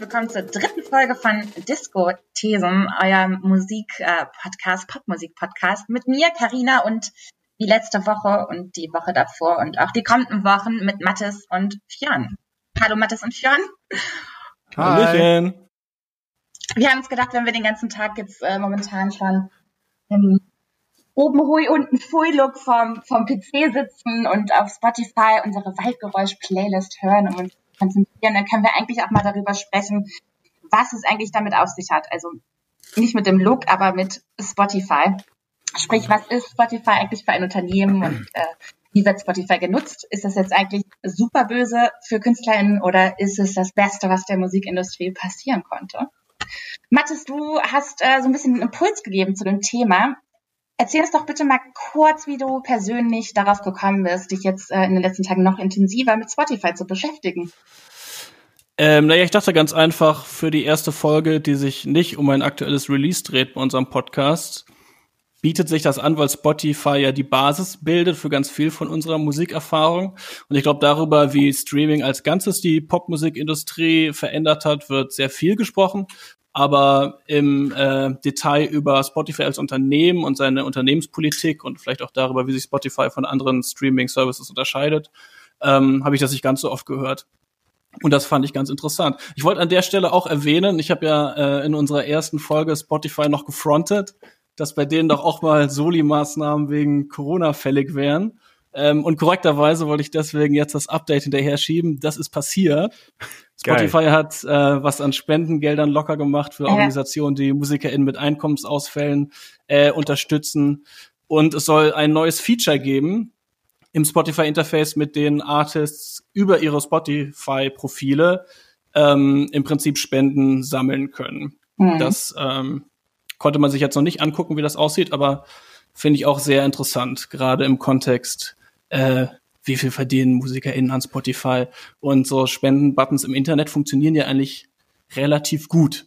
willkommen zur dritten Folge von Disco Thesen, euer Musik-Podcast, äh, Popmusik-Podcast mit mir, Karina und die letzte Woche und die Woche davor und auch die kommenden Wochen mit Mathis und Fionn. Hallo Mathis und Fionn. Hallöchen. Wir haben uns gedacht, wenn wir den ganzen Tag jetzt äh, momentan schon im oben hui, unten fui Look vom, vom PC sitzen und auf Spotify unsere Waldgeräusch-Playlist hören und uns konzentrieren, dann können wir eigentlich auch mal darüber sprechen, was es eigentlich damit auf sich hat. Also nicht mit dem Look, aber mit Spotify. Sprich, was ist Spotify eigentlich für ein Unternehmen und äh, wie wird Spotify genutzt? Ist das jetzt eigentlich super böse für KünstlerInnen oder ist es das Beste, was der Musikindustrie passieren konnte? Mathis, du hast äh, so ein bisschen einen Impuls gegeben zu dem Thema. Erzähl uns doch bitte mal kurz, wie du persönlich darauf gekommen bist, dich jetzt äh, in den letzten Tagen noch intensiver mit Spotify zu beschäftigen. Ähm, naja, ich dachte ganz einfach, für die erste Folge, die sich nicht um ein aktuelles Release dreht bei unserem Podcast, bietet sich das an, weil Spotify ja die Basis bildet für ganz viel von unserer Musikerfahrung. Und ich glaube, darüber, wie Streaming als Ganzes die Popmusikindustrie verändert hat, wird sehr viel gesprochen aber im äh, Detail über Spotify als Unternehmen und seine Unternehmenspolitik und vielleicht auch darüber, wie sich Spotify von anderen Streaming-Services unterscheidet, ähm, habe ich das nicht ganz so oft gehört. Und das fand ich ganz interessant. Ich wollte an der Stelle auch erwähnen, ich habe ja äh, in unserer ersten Folge Spotify noch gefrontet, dass bei denen doch auch mal Soli-Maßnahmen wegen Corona fällig wären. Ähm, und korrekterweise wollte ich deswegen jetzt das Update hinterher schieben. Das ist passiert. Spotify Geil. hat äh, was an Spendengeldern locker gemacht für Organisationen, die MusikerInnen mit Einkommensausfällen äh, unterstützen. Und es soll ein neues Feature geben im Spotify-Interface, mit den Artists über ihre Spotify-Profile ähm, im Prinzip Spenden sammeln können. Mhm. Das ähm, konnte man sich jetzt noch nicht angucken, wie das aussieht, aber finde ich auch sehr interessant, gerade im Kontext äh, wie viel verdienen MusikerInnen an Spotify und so Spendenbuttons im Internet funktionieren ja eigentlich relativ gut.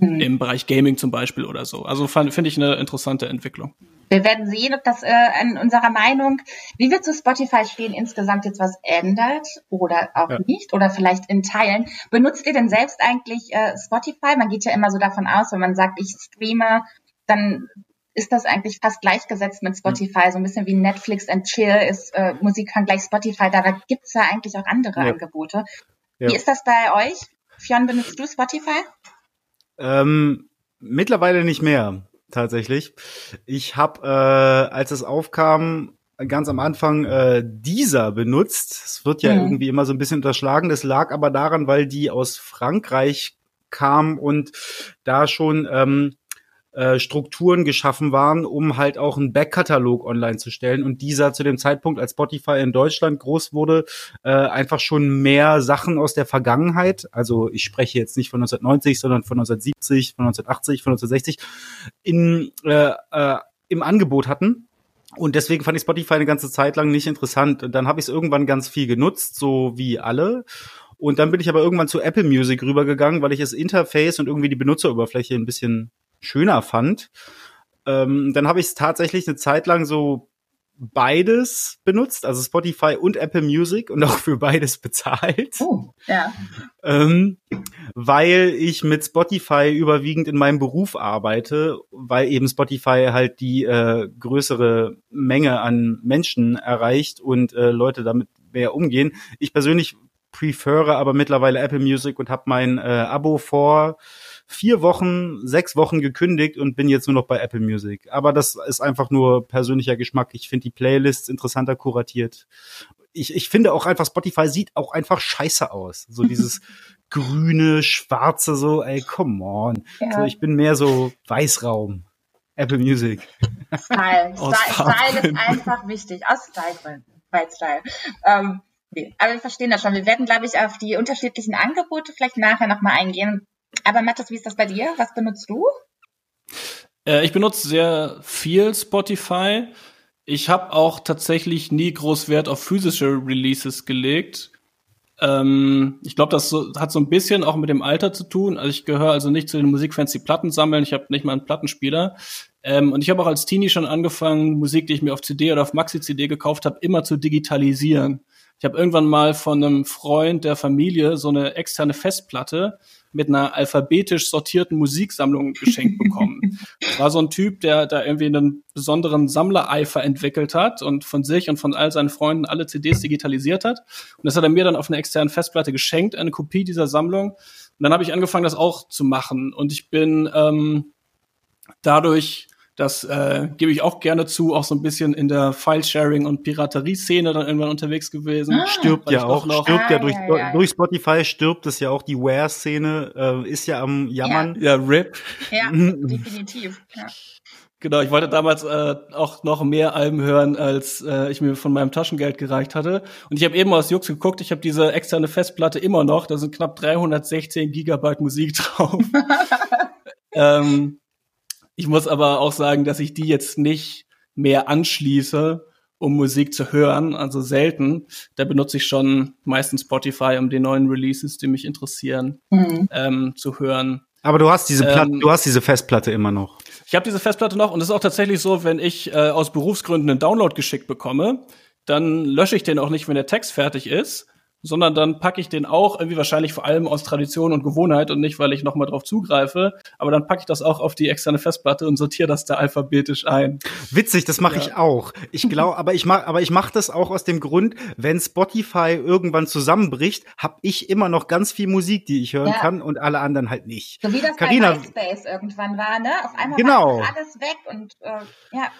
Mhm. Im Bereich Gaming zum Beispiel oder so. Also finde ich eine interessante Entwicklung. Wir werden sehen, ob das äh, in unserer Meinung, wie wir zu Spotify stehen, insgesamt jetzt was ändert oder auch ja. nicht oder vielleicht in Teilen. Benutzt ihr denn selbst eigentlich äh, Spotify? Man geht ja immer so davon aus, wenn man sagt, ich streame, dann ist das eigentlich fast gleichgesetzt mit Spotify, so ein bisschen wie Netflix and Chill ist äh, Musikhören gleich Spotify, da, da gibt's ja eigentlich auch andere ja. Angebote. Ja. Wie ist das bei euch? Fionn, benutzt du Spotify? Ähm, mittlerweile nicht mehr, tatsächlich. Ich habe, äh, als es aufkam, ganz am Anfang äh, dieser benutzt. Es wird ja mhm. irgendwie immer so ein bisschen unterschlagen. Das lag aber daran, weil die aus Frankreich kam und da schon ähm, äh, Strukturen geschaffen waren, um halt auch einen Backkatalog online zu stellen. Und dieser zu dem Zeitpunkt, als Spotify in Deutschland groß wurde, äh, einfach schon mehr Sachen aus der Vergangenheit, also ich spreche jetzt nicht von 1990, sondern von 1970, von 1980, von 1960, in, äh, äh, im Angebot hatten. Und deswegen fand ich Spotify eine ganze Zeit lang nicht interessant. Und dann habe ich es irgendwann ganz viel genutzt, so wie alle. Und dann bin ich aber irgendwann zu Apple Music rübergegangen, weil ich das Interface und irgendwie die Benutzeroberfläche ein bisschen schöner fand. Ähm, dann habe ich es tatsächlich eine Zeit lang so beides benutzt, also Spotify und Apple Music und auch für beides bezahlt. Oh, ja. Ähm, weil ich mit Spotify überwiegend in meinem Beruf arbeite, weil eben Spotify halt die äh, größere Menge an Menschen erreicht und äh, Leute damit mehr umgehen. Ich persönlich prefere aber mittlerweile Apple Music und habe mein äh, Abo vor vier Wochen, sechs Wochen gekündigt und bin jetzt nur noch bei Apple Music. Aber das ist einfach nur persönlicher Geschmack. Ich finde die Playlists interessanter kuratiert. Ich, ich finde auch einfach, Spotify sieht auch einfach scheiße aus. So dieses grüne, schwarze, so, ey, come on. Ja. So, ich bin mehr so Weißraum. Apple Music. Style. Style, Style ist einfach wichtig. Aus Style-Gründen. Bei Style. Ähm. Aber wir verstehen das schon. Wir werden, glaube ich, auf die unterschiedlichen Angebote vielleicht nachher nochmal eingehen. Aber Mathis, wie ist das bei dir? Was benutzt du? Äh, ich benutze sehr viel Spotify. Ich habe auch tatsächlich nie groß Wert auf physische Releases gelegt. Ähm, ich glaube, das so, hat so ein bisschen auch mit dem Alter zu tun. Also ich gehöre also nicht zu den Musikfans, die Platten sammeln. Ich habe nicht mal einen Plattenspieler. Ähm, und ich habe auch als Teenie schon angefangen, Musik, die ich mir auf CD oder auf Maxi-CD gekauft habe, immer zu digitalisieren. Ich habe irgendwann mal von einem Freund der Familie so eine externe Festplatte mit einer alphabetisch sortierten Musiksammlung geschenkt bekommen. war so ein Typ, der da irgendwie einen besonderen Sammlereifer entwickelt hat und von sich und von all seinen Freunden alle CDs digitalisiert hat. Und das hat er mir dann auf einer externen Festplatte geschenkt, eine Kopie dieser Sammlung. Und dann habe ich angefangen, das auch zu machen. Und ich bin ähm, dadurch das äh, gebe ich auch gerne zu, auch so ein bisschen in der File-Sharing- und Piraterie-Szene dann irgendwann unterwegs gewesen. Ah, stirbt ja auch, noch, stirbt ah, ja, durch, ja, ja. durch Spotify stirbt es ja auch, die Ware-Szene äh, ist ja am Jammern. Ja, RIP. Ja, definitiv. Ja. Genau, ich wollte damals äh, auch noch mehr Alben hören, als äh, ich mir von meinem Taschengeld gereicht hatte. Und ich habe eben aus Jux geguckt, ich habe diese externe Festplatte immer noch, da sind knapp 316 Gigabyte Musik drauf. ähm, ich muss aber auch sagen, dass ich die jetzt nicht mehr anschließe, um Musik zu hören, also selten. Da benutze ich schon meistens Spotify, um die neuen Releases, die mich interessieren, mhm. ähm, zu hören. Aber du hast diese Platte, ähm, du hast diese Festplatte immer noch. Ich habe diese Festplatte noch und es ist auch tatsächlich so, wenn ich äh, aus Berufsgründen einen Download geschickt bekomme, dann lösche ich den auch nicht, wenn der Text fertig ist, sondern dann packe ich den auch irgendwie wahrscheinlich vor allem aus Tradition und Gewohnheit und nicht, weil ich nochmal drauf zugreife, aber dann packe ich das auch auf die externe Festplatte und sortiere das da alphabetisch ein. Witzig, das mache ja. ich auch. Ich glaube, aber ich mach, aber ich mache das auch aus dem Grund, wenn Spotify irgendwann zusammenbricht, habe ich immer noch ganz viel Musik, die ich hören ja. kann und alle anderen halt nicht. So wie das Carina, bei MySpace irgendwann war, ne? Auf einmal genau. war alles weg und äh, ja.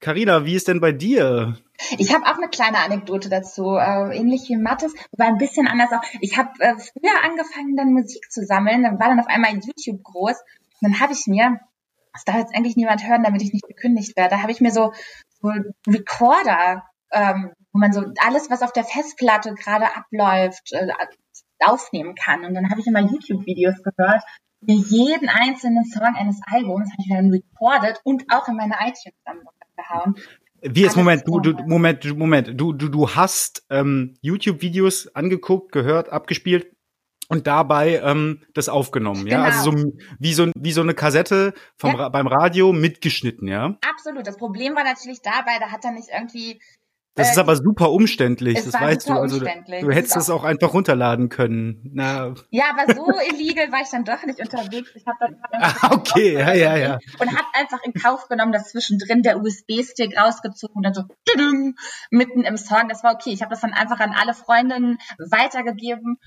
Carina, wie ist denn bei dir? Ich habe auch eine kleine Anekdote dazu, äh, ähnlich wie Mattes, aber ein bisschen anders auch. Ich habe äh, früher angefangen, dann Musik zu sammeln, dann war dann auf einmal YouTube groß. Und dann habe ich mir, das darf jetzt eigentlich niemand hören, damit ich nicht gekündigt werde, da habe ich mir so, so Recorder, ähm, wo man so alles, was auf der Festplatte gerade abläuft, äh, aufnehmen kann. Und dann habe ich immer YouTube-Videos gehört, wie jeden einzelnen Song eines Albums habe ich dann recorded und auch in meine iTunes-Sammlung gehauen. Wie ist Moment, du, du, Moment, Moment, du, du, du hast ähm, YouTube-Videos angeguckt, gehört, abgespielt und dabei ähm, das aufgenommen, ja? Also genau. Also so wie so wie so eine Kassette vom ja. beim Radio mitgeschnitten, ja? Absolut. Das Problem war natürlich dabei, da hat er nicht irgendwie das äh, ist aber super umständlich, das weißt du. Also, du hättest das auch, auch einfach runterladen können. Na. Ja, aber so illegal war ich dann doch nicht unterwegs. Ich habe dann ah, okay, ja, ja, ja. Und habe einfach in Kauf genommen, dass zwischendrin der USB-Stick rausgezogen und dann so mitten im Song. Das war okay. Ich habe das dann einfach an alle Freundinnen weitergegeben,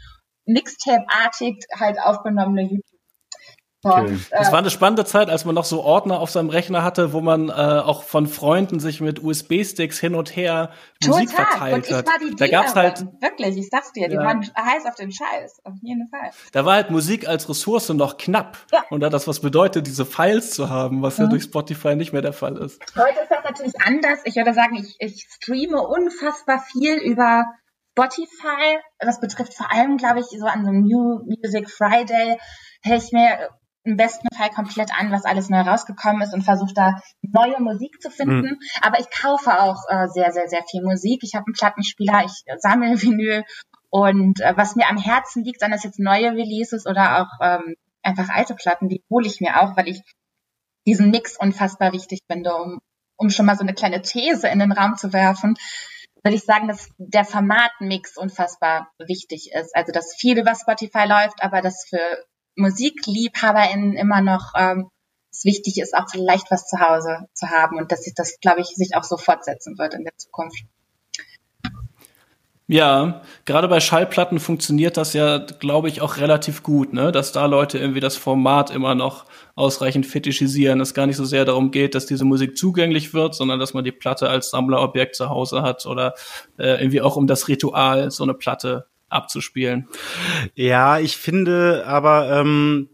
Mixtape-artig halt aufgenommene YouTube Okay. Das war eine spannende Zeit, als man noch so Ordner auf seinem Rechner hatte, wo man äh, auch von Freunden sich mit USB-Sticks hin und her Total. Musik verteilt hat. da gab's halt wirklich, ich sag's dir, die ja. waren heiß auf den Scheiß, auf jeden Fall. Da war halt Musik als Ressource noch knapp. Ja. Und da das was bedeutet, diese Files zu haben, was mhm. ja durch Spotify nicht mehr der Fall ist. Heute ist das natürlich anders. Ich würde sagen, ich, ich streame unfassbar viel über Spotify. Das betrifft vor allem, glaube ich, so an so einem New Music Friday höre ich mir im besten Fall komplett an, was alles neu rausgekommen ist und versuche da neue Musik zu finden. Mhm. Aber ich kaufe auch äh, sehr, sehr, sehr viel Musik. Ich habe einen Plattenspieler, ich sammle Vinyl und äh, was mir am Herzen liegt, seien das jetzt neue Releases oder auch ähm, einfach alte Platten, die hole ich mir auch, weil ich diesen Mix unfassbar wichtig finde, um, um schon mal so eine kleine These in den Raum zu werfen würde ich sagen, dass der Formatmix unfassbar wichtig ist. Also, dass viel über Spotify läuft, aber dass für MusikliebhaberInnen immer noch ähm, es wichtig ist, auch vielleicht was zu Hause zu haben und dass sich das, glaube ich, sich auch so fortsetzen wird in der Zukunft. Ja, gerade bei Schallplatten funktioniert das ja, glaube ich, auch relativ gut, ne? Dass da Leute irgendwie das Format immer noch ausreichend fetischisieren. Es gar nicht so sehr darum geht, dass diese Musik zugänglich wird, sondern dass man die Platte als Sammlerobjekt zu Hause hat oder äh, irgendwie auch um das Ritual, so eine Platte abzuspielen. Ja, ich finde aber, ähm,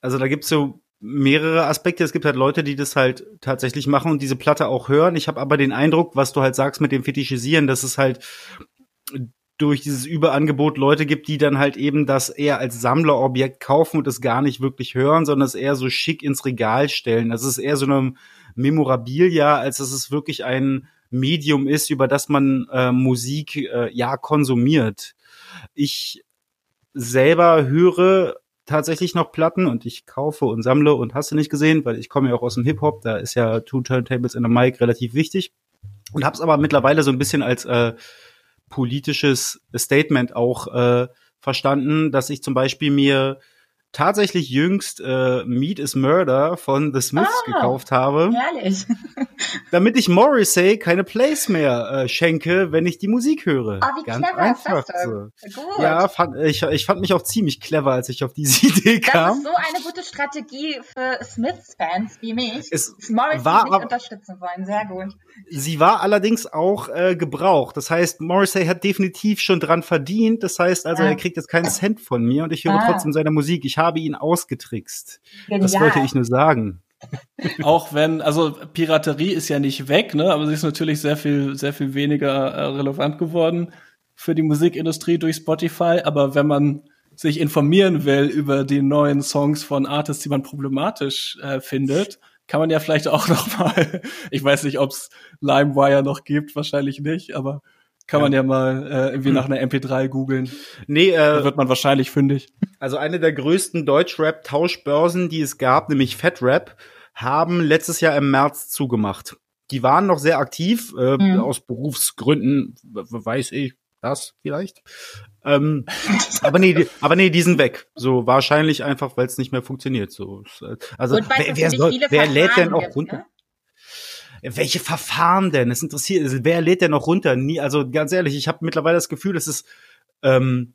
also da gibt's so mehrere Aspekte. Es gibt halt Leute, die das halt tatsächlich machen und diese Platte auch hören. Ich habe aber den Eindruck, was du halt sagst mit dem Fetischisieren, dass es halt durch dieses Überangebot Leute gibt, die dann halt eben das eher als Sammlerobjekt kaufen und es gar nicht wirklich hören, sondern es eher so schick ins Regal stellen. Das ist eher so eine Memorabilia, als dass es wirklich ein Medium ist, über das man äh, Musik äh, ja konsumiert. Ich selber höre tatsächlich noch Platten und ich kaufe und sammle und hast du nicht gesehen, weil ich komme ja auch aus dem Hip-Hop, da ist ja Two Turntables in a Mic relativ wichtig. Und hab's aber mittlerweile so ein bisschen als äh, politisches Statement auch äh, verstanden, dass ich zum Beispiel mir tatsächlich jüngst äh, Meat is Murder von The Smiths ah, gekauft habe. Herrlich. damit ich Morrissey keine Plays mehr äh, schenke, wenn ich die Musik höre. Oh, wie Ganz clever einfach ist das so. Gut. Ja, fand, ich, ich fand mich auch ziemlich clever, als ich auf diese Idee kam. Das ist so eine gute Strategie für Smiths-Fans wie mich, es Morrissey war, nicht unterstützen wollen. Sehr gut. Sie war allerdings auch äh, gebraucht. Das heißt, Morrissey hat definitiv schon dran verdient. Das heißt also, ja. er kriegt jetzt keinen Cent von mir und ich höre ah. trotzdem seine Musik. Ich habe ihn ausgetrickst. Genial. Das wollte ich nur sagen. Auch wenn, also Piraterie ist ja nicht weg, ne, aber sie ist natürlich sehr viel, sehr viel weniger äh, relevant geworden für die Musikindustrie durch Spotify. Aber wenn man sich informieren will über die neuen Songs von Artists, die man problematisch äh, findet, kann man ja vielleicht auch noch mal, ich weiß nicht, ob es LimeWire noch gibt, wahrscheinlich nicht, aber kann ja. man ja mal äh, irgendwie hm. nach einer MP3 googeln. Nee, äh, da wird man wahrscheinlich fündig. Also eine der größten Deutschrap-Tauschbörsen, die es gab, nämlich FedRap, haben letztes Jahr im März zugemacht. Die waren noch sehr aktiv, äh, mhm. aus Berufsgründen, weiß ich das vielleicht. Ähm, aber nee, die, aber nee, die sind weg. So wahrscheinlich einfach, weil es nicht mehr funktioniert. So, also Gut, wer, wer, soll, wer lädt denn auch runter? Ne? Welche Verfahren denn? Es interessiert, wer lädt denn noch runter? Nie, also ganz ehrlich, ich habe mittlerweile das Gefühl, es ist ähm,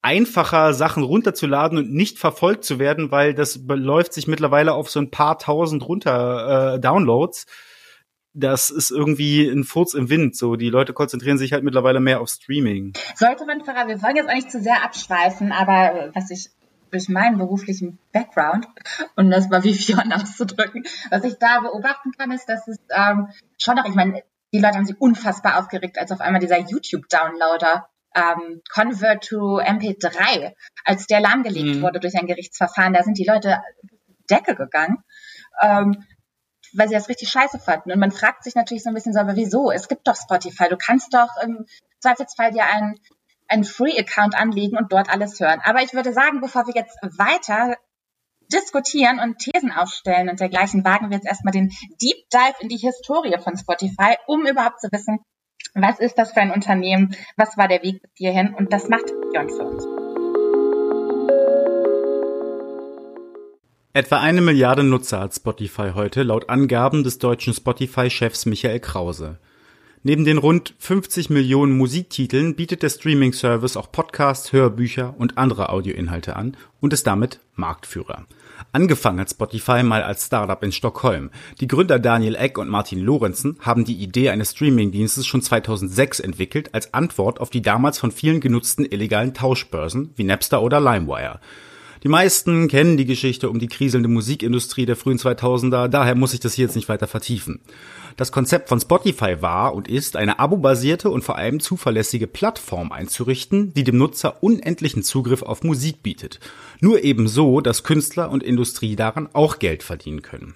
einfacher, Sachen runterzuladen und nicht verfolgt zu werden, weil das beläuft sich mittlerweile auf so ein paar tausend runter äh, Downloads. Das ist irgendwie ein Furz im Wind. So, die Leute konzentrieren sich halt mittlerweile mehr auf Streaming. Sollte man, Farah, wir wollen jetzt nicht zu sehr abschweifen, aber was ich durch meinen beruflichen Background, und das war wie Fiona auszudrücken, was ich da beobachten kann, ist, dass es ähm, schon noch, ich meine, die Leute haben sich unfassbar aufgeregt, als auf einmal dieser YouTube-Downloader ähm, Convert to MP3, als der lahmgelegt mhm. wurde durch ein Gerichtsverfahren, da sind die Leute Decke gegangen. Ähm, weil sie das richtig scheiße fanden. Und man fragt sich natürlich so ein bisschen so, aber wieso? Es gibt doch Spotify. Du kannst doch im Zweifelsfall dir einen einen Free-Account anlegen und dort alles hören. Aber ich würde sagen, bevor wir jetzt weiter diskutieren und Thesen aufstellen und dergleichen, wagen wir jetzt erstmal den Deep Dive in die Historie von Spotify, um überhaupt zu wissen, was ist das für ein Unternehmen, was war der Weg bis hierhin und das macht Björn für uns. Etwa eine Milliarde Nutzer hat Spotify heute, laut Angaben des deutschen Spotify-Chefs Michael Krause. Neben den rund 50 Millionen Musiktiteln bietet der Streaming-Service auch Podcasts, Hörbücher und andere Audioinhalte an und ist damit Marktführer. Angefangen hat Spotify mal als Startup in Stockholm. Die Gründer Daniel Eck und Martin Lorenzen haben die Idee eines Streamingdienstes schon 2006 entwickelt als Antwort auf die damals von vielen genutzten illegalen Tauschbörsen wie Napster oder LimeWire. Die meisten kennen die Geschichte um die kriselnde Musikindustrie der frühen 2000er, daher muss ich das hier jetzt nicht weiter vertiefen. Das Konzept von Spotify war und ist, eine abo-basierte und vor allem zuverlässige Plattform einzurichten, die dem Nutzer unendlichen Zugriff auf Musik bietet. Nur eben so, dass Künstler und Industrie daran auch Geld verdienen können.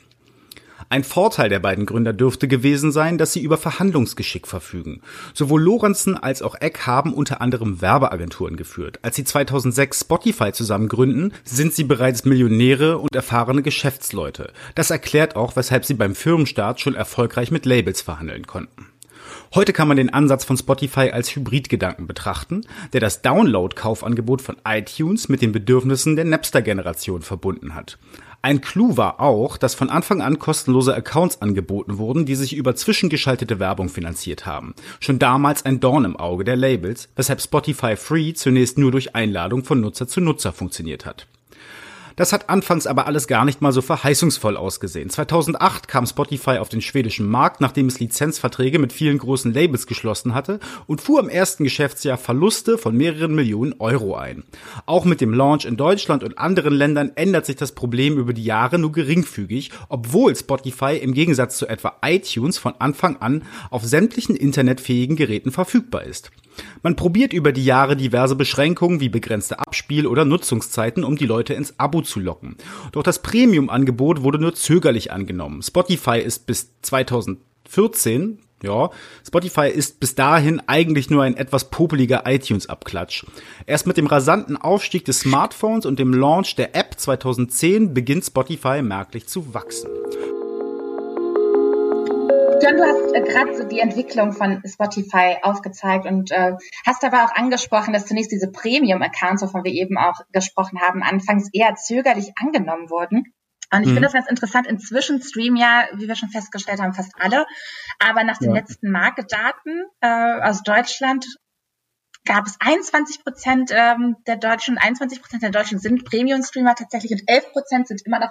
Ein Vorteil der beiden Gründer dürfte gewesen sein, dass sie über Verhandlungsgeschick verfügen. Sowohl Lorenzen als auch Eck haben unter anderem Werbeagenturen geführt. Als sie 2006 Spotify zusammen gründen, sind sie bereits Millionäre und erfahrene Geschäftsleute. Das erklärt auch, weshalb sie beim Firmenstart schon erfolgreich mit Labels verhandeln konnten. Heute kann man den Ansatz von Spotify als Hybridgedanken betrachten, der das Download-Kaufangebot von iTunes mit den Bedürfnissen der Napster-Generation verbunden hat. Ein Clou war auch, dass von Anfang an kostenlose Accounts angeboten wurden, die sich über zwischengeschaltete Werbung finanziert haben. Schon damals ein Dorn im Auge der Labels, weshalb Spotify Free zunächst nur durch Einladung von Nutzer zu Nutzer funktioniert hat. Das hat anfangs aber alles gar nicht mal so verheißungsvoll ausgesehen. 2008 kam Spotify auf den schwedischen Markt, nachdem es Lizenzverträge mit vielen großen Labels geschlossen hatte und fuhr im ersten Geschäftsjahr Verluste von mehreren Millionen Euro ein. Auch mit dem Launch in Deutschland und anderen Ländern ändert sich das Problem über die Jahre nur geringfügig, obwohl Spotify im Gegensatz zu etwa iTunes von Anfang an auf sämtlichen internetfähigen Geräten verfügbar ist. Man probiert über die Jahre diverse Beschränkungen wie begrenzte Abspiel- oder Nutzungszeiten, um die Leute ins Abo zu locken. Doch das Premium-Angebot wurde nur zögerlich angenommen. Spotify ist bis 2014 ja, Spotify ist bis dahin eigentlich nur ein etwas popeliger iTunes-Abklatsch. Erst mit dem rasanten Aufstieg des Smartphones und dem Launch der App 2010 beginnt Spotify merklich zu wachsen. John, du hast äh, gerade so die Entwicklung von Spotify aufgezeigt und äh, hast aber auch angesprochen, dass zunächst diese Premium-Accounts, wovon wir eben auch gesprochen haben, anfangs eher zögerlich angenommen wurden. Und ich mhm. finde das ganz interessant. Inzwischen streamen ja, wie wir schon festgestellt haben, fast alle. Aber nach den ja. letzten Marktdaten äh, aus Deutschland gab es 21 Prozent ähm, der Deutschen, 21 Prozent der Deutschen sind Premium-Streamer tatsächlich und 11 Prozent sind immer noch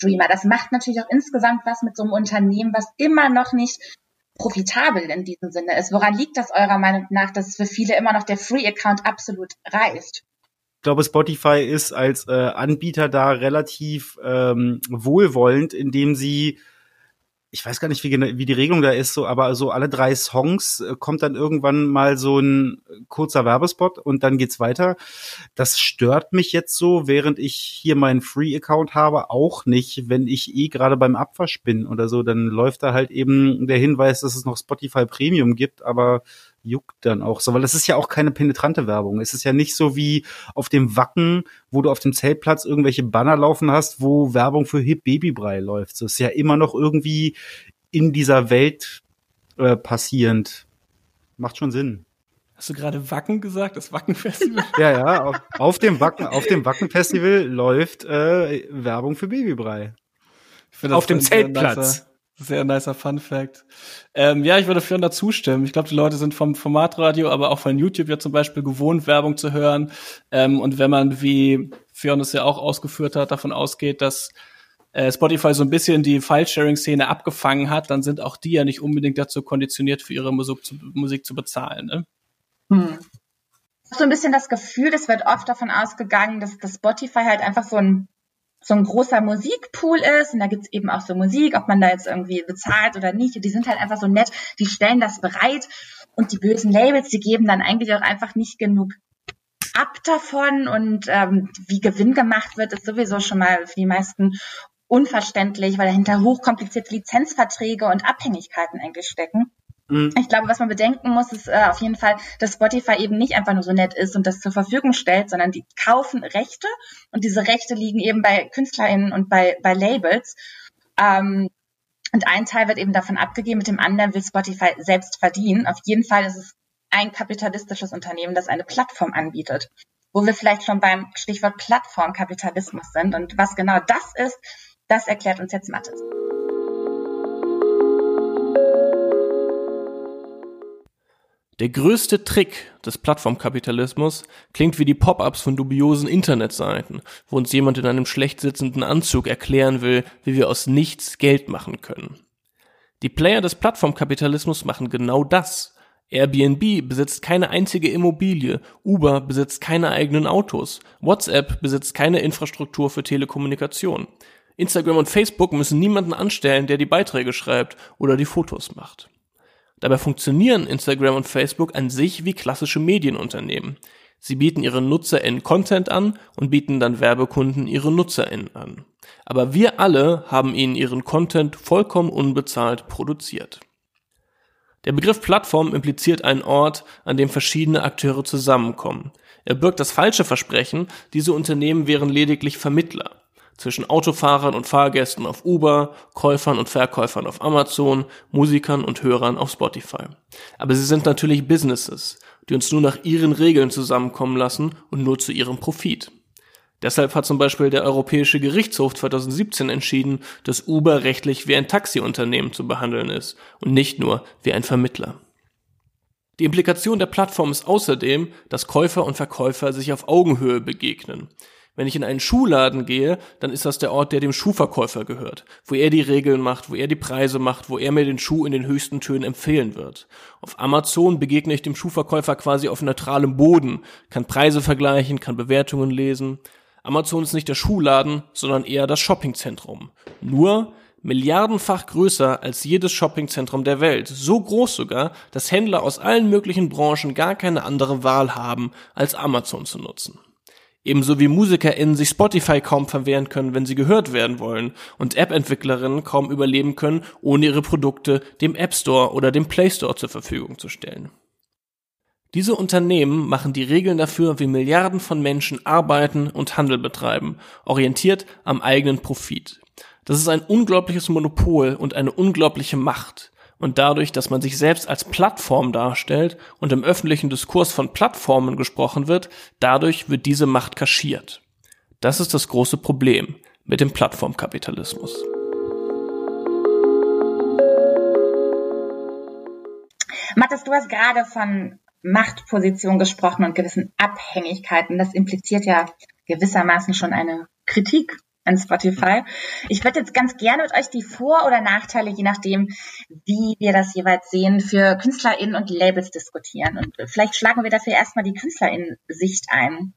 Free-Streamer. Das macht natürlich auch insgesamt was mit so einem Unternehmen, was immer noch nicht profitabel in diesem Sinne ist. Woran liegt das eurer Meinung nach, dass für viele immer noch der Free-Account absolut reicht? glaube, Spotify ist als äh, Anbieter da relativ ähm, wohlwollend, indem sie ich weiß gar nicht, wie, wie die Regelung da ist, so, aber so alle drei Songs äh, kommt dann irgendwann mal so ein kurzer Werbespot und dann geht's weiter. Das stört mich jetzt so, während ich hier meinen Free-Account habe, auch nicht, wenn ich eh gerade beim Abwasch bin oder so, dann läuft da halt eben der Hinweis, dass es noch Spotify Premium gibt, aber juckt dann auch so, weil das ist ja auch keine penetrante Werbung. Es ist ja nicht so wie auf dem Wacken, wo du auf dem Zeltplatz irgendwelche Banner laufen hast, wo Werbung für Hip Babybrei läuft. So ist ja immer noch irgendwie in dieser Welt äh, passierend. Macht schon Sinn. Hast du gerade Wacken gesagt, das Wacken-Festival? ja, ja, auf, auf, dem Wacken, auf dem Wacken-Festival läuft äh, Werbung für Babybrei. Auf dem Zeltplatz. Sehr nicer Fun Fact. Ähm, ja, ich würde Fiona zustimmen. Ich glaube, die Leute sind vom Formatradio, aber auch von YouTube ja zum Beispiel gewohnt, Werbung zu hören. Ähm, und wenn man, wie Fiona es ja auch ausgeführt hat, davon ausgeht, dass äh, Spotify so ein bisschen die File-Sharing-Szene abgefangen hat, dann sind auch die ja nicht unbedingt dazu konditioniert, für ihre Musik zu, Musik zu bezahlen. Ne? Hm. So ein bisschen das Gefühl, es wird oft davon ausgegangen, dass, dass Spotify halt einfach so ein so ein großer Musikpool ist und da gibt's eben auch so Musik, ob man da jetzt irgendwie bezahlt oder nicht. Die sind halt einfach so nett, die stellen das bereit und die bösen Labels, die geben dann eigentlich auch einfach nicht genug ab davon und ähm, wie Gewinn gemacht wird, ist sowieso schon mal für die meisten unverständlich, weil dahinter hochkomplizierte Lizenzverträge und Abhängigkeiten eigentlich stecken. Mhm. Ich glaube, was man bedenken muss, ist äh, auf jeden Fall, dass Spotify eben nicht einfach nur so nett ist und das zur Verfügung stellt, sondern die kaufen Rechte und diese Rechte liegen eben bei KünstlerInnen und bei, bei Labels. Ähm, und ein Teil wird eben davon abgegeben, mit dem anderen will Spotify selbst verdienen. Auf jeden Fall ist es ein kapitalistisches Unternehmen, das eine Plattform anbietet. Wo wir vielleicht schon beim Stichwort Plattformkapitalismus sind. Und was genau das ist, das erklärt uns jetzt Mathis. Der größte Trick des Plattformkapitalismus klingt wie die Pop-ups von dubiosen Internetseiten, wo uns jemand in einem schlecht sitzenden Anzug erklären will, wie wir aus nichts Geld machen können. Die Player des Plattformkapitalismus machen genau das. Airbnb besitzt keine einzige Immobilie, Uber besitzt keine eigenen Autos, WhatsApp besitzt keine Infrastruktur für Telekommunikation. Instagram und Facebook müssen niemanden anstellen, der die Beiträge schreibt oder die Fotos macht. Dabei funktionieren Instagram und Facebook an sich wie klassische Medienunternehmen. Sie bieten ihren NutzerInnen Content an und bieten dann Werbekunden ihre NutzerInnen an. Aber wir alle haben ihnen ihren Content vollkommen unbezahlt produziert. Der Begriff Plattform impliziert einen Ort, an dem verschiedene Akteure zusammenkommen. Er birgt das falsche Versprechen, diese Unternehmen wären lediglich Vermittler zwischen Autofahrern und Fahrgästen auf Uber, Käufern und Verkäufern auf Amazon, Musikern und Hörern auf Spotify. Aber sie sind natürlich Businesses, die uns nur nach ihren Regeln zusammenkommen lassen und nur zu ihrem Profit. Deshalb hat zum Beispiel der Europäische Gerichtshof 2017 entschieden, dass Uber rechtlich wie ein Taxiunternehmen zu behandeln ist und nicht nur wie ein Vermittler. Die Implikation der Plattform ist außerdem, dass Käufer und Verkäufer sich auf Augenhöhe begegnen. Wenn ich in einen Schuhladen gehe, dann ist das der Ort, der dem Schuhverkäufer gehört, wo er die Regeln macht, wo er die Preise macht, wo er mir den Schuh in den höchsten Tönen empfehlen wird. Auf Amazon begegne ich dem Schuhverkäufer quasi auf neutralem Boden, kann Preise vergleichen, kann Bewertungen lesen. Amazon ist nicht der Schuhladen, sondern eher das Shoppingzentrum. Nur milliardenfach größer als jedes Shoppingzentrum der Welt. So groß sogar, dass Händler aus allen möglichen Branchen gar keine andere Wahl haben, als Amazon zu nutzen. Ebenso wie MusikerInnen sich Spotify kaum verwehren können, wenn sie gehört werden wollen und App-Entwicklerinnen kaum überleben können, ohne ihre Produkte dem App Store oder dem Play Store zur Verfügung zu stellen. Diese Unternehmen machen die Regeln dafür, wie Milliarden von Menschen arbeiten und Handel betreiben, orientiert am eigenen Profit. Das ist ein unglaubliches Monopol und eine unglaubliche Macht. Und dadurch, dass man sich selbst als Plattform darstellt und im öffentlichen Diskurs von Plattformen gesprochen wird, dadurch wird diese Macht kaschiert. Das ist das große Problem mit dem Plattformkapitalismus. Mathis, du hast gerade von Machtposition gesprochen und gewissen Abhängigkeiten. Das impliziert ja gewissermaßen schon eine Kritik an Spotify. Ich würde jetzt ganz gerne mit euch die Vor- oder Nachteile, je nachdem, wie wir das jeweils sehen, für KünstlerInnen und Labels diskutieren. Und vielleicht schlagen wir dafür erstmal die KünstlerInnen-Sicht ein.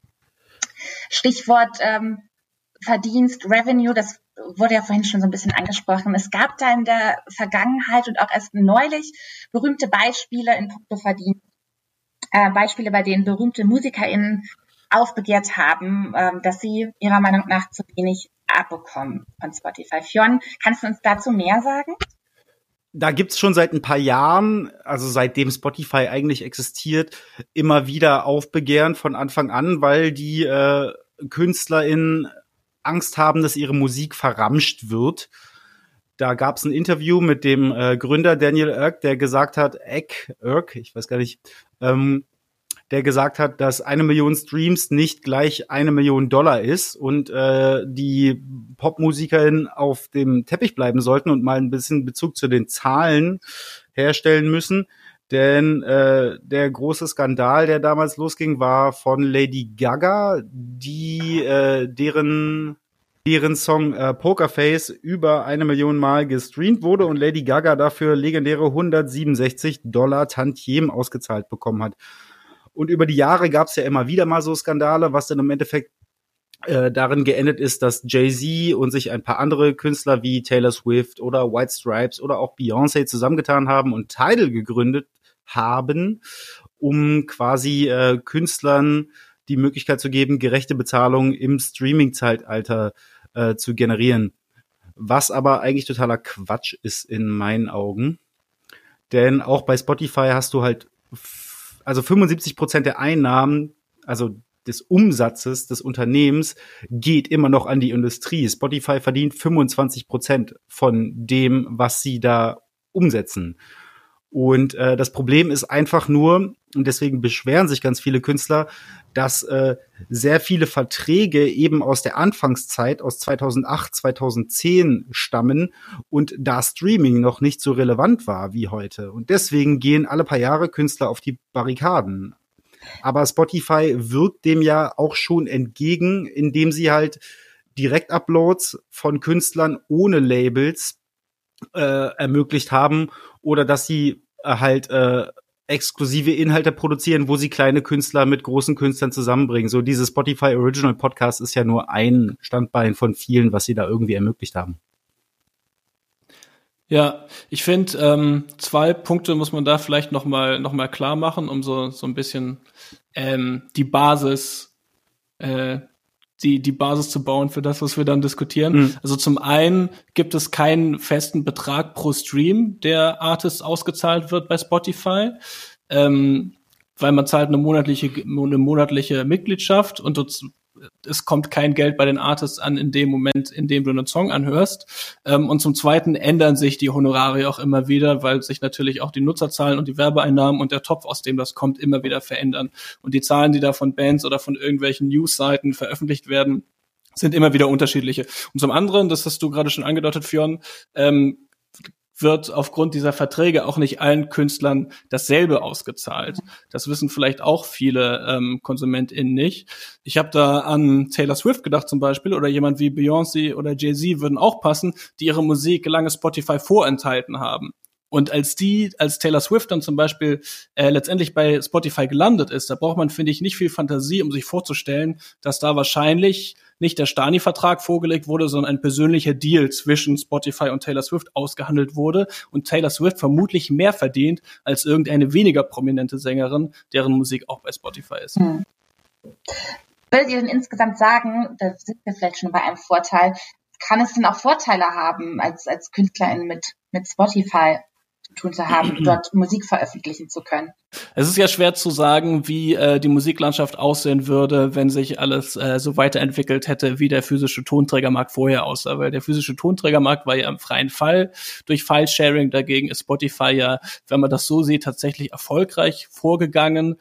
Stichwort ähm, Verdienst, Revenue, das wurde ja vorhin schon so ein bisschen angesprochen. Es gab da in der Vergangenheit und auch erst neulich berühmte Beispiele in puncto Verdienst. Äh, Beispiele, bei denen berühmte MusikerInnen aufbegehrt haben, äh, dass sie ihrer Meinung nach zu wenig abbekommen von Spotify. Fionn, kannst du uns dazu mehr sagen? Da gibt's schon seit ein paar Jahren, also seitdem Spotify eigentlich existiert, immer wieder Aufbegehren von Anfang an, weil die äh, KünstlerInnen Angst haben, dass ihre Musik verramscht wird. Da gab es ein Interview mit dem äh, Gründer Daniel Irk, der gesagt hat, Eck, Irk, ich weiß gar nicht, ähm, der gesagt hat, dass eine Million Streams nicht gleich eine Million Dollar ist und äh, die Popmusikerinnen auf dem Teppich bleiben sollten und mal ein bisschen Bezug zu den Zahlen herstellen müssen. Denn äh, der große Skandal, der damals losging, war von Lady Gaga, die äh, deren deren Song äh, Pokerface über eine Million Mal gestreamt wurde und Lady Gaga dafür legendäre 167 Dollar Tantiem ausgezahlt bekommen hat. Und über die Jahre gab es ja immer wieder mal so Skandale, was dann im Endeffekt äh, darin geendet ist, dass Jay-Z und sich ein paar andere Künstler wie Taylor Swift oder White Stripes oder auch Beyoncé zusammengetan haben und Tidal gegründet haben, um quasi äh, Künstlern die Möglichkeit zu geben, gerechte Bezahlung im Streaming-Zeitalter äh, zu generieren. Was aber eigentlich totaler Quatsch ist in meinen Augen. Denn auch bei Spotify hast du halt, also 75 Prozent der Einnahmen, also des Umsatzes des Unternehmens geht immer noch an die Industrie. Spotify verdient 25 Prozent von dem, was sie da umsetzen. Und äh, das Problem ist einfach nur, und deswegen beschweren sich ganz viele Künstler, dass äh, sehr viele Verträge eben aus der Anfangszeit, aus 2008, 2010 stammen und da Streaming noch nicht so relevant war wie heute. Und deswegen gehen alle paar Jahre Künstler auf die Barrikaden. Aber Spotify wirkt dem ja auch schon entgegen, indem sie halt Direktuploads von Künstlern ohne Labels äh, ermöglicht haben oder dass sie äh, halt äh, exklusive Inhalte produzieren, wo sie kleine Künstler mit großen Künstlern zusammenbringen. So dieses Spotify Original Podcast ist ja nur ein Standbein von vielen, was sie da irgendwie ermöglicht haben. Ja, ich finde, ähm, zwei Punkte muss man da vielleicht noch mal, noch mal klar machen, um so, so ein bisschen ähm, die Basis äh, die, die Basis zu bauen für das, was wir dann diskutieren. Mhm. Also zum einen gibt es keinen festen Betrag pro Stream, der Artist ausgezahlt wird bei Spotify. Ähm, weil man zahlt eine monatliche, eine monatliche Mitgliedschaft und es kommt kein Geld bei den Artists an in dem Moment, in dem du einen Song anhörst. Ähm, und zum Zweiten ändern sich die Honorare auch immer wieder, weil sich natürlich auch die Nutzerzahlen und die Werbeeinnahmen und der Topf, aus dem das kommt, immer wieder verändern. Und die Zahlen, die da von Bands oder von irgendwelchen Newsseiten veröffentlicht werden, sind immer wieder unterschiedliche. Und zum anderen, das hast du gerade schon angedeutet, Fionn, ähm, wird aufgrund dieser Verträge auch nicht allen Künstlern dasselbe ausgezahlt. Das wissen vielleicht auch viele ähm, KonsumentInnen nicht. Ich habe da an Taylor Swift gedacht zum Beispiel oder jemand wie Beyoncé oder Jay-Z würden auch passen, die ihre Musik lange Spotify vorenthalten haben. Und als die, als Taylor Swift dann zum Beispiel äh, letztendlich bei Spotify gelandet ist, da braucht man, finde ich, nicht viel Fantasie, um sich vorzustellen, dass da wahrscheinlich nicht der Stani-Vertrag vorgelegt wurde, sondern ein persönlicher Deal zwischen Spotify und Taylor Swift ausgehandelt wurde und Taylor Swift vermutlich mehr verdient als irgendeine weniger prominente Sängerin, deren Musik auch bei Spotify ist. Hm. Würdet ihr denn insgesamt sagen, da sind wir vielleicht schon bei einem Vorteil, kann es denn auch Vorteile haben, als, als Künstlerin mit, mit Spotify tun zu haben, dort Musik veröffentlichen zu können. Es ist ja schwer zu sagen, wie äh, die Musiklandschaft aussehen würde, wenn sich alles äh, so weiterentwickelt hätte, wie der physische Tonträgermarkt vorher aussah. Weil der physische Tonträgermarkt war ja im freien Fall durch File-Sharing. Dagegen ist Spotify ja, wenn man das so sieht, tatsächlich erfolgreich vorgegangen.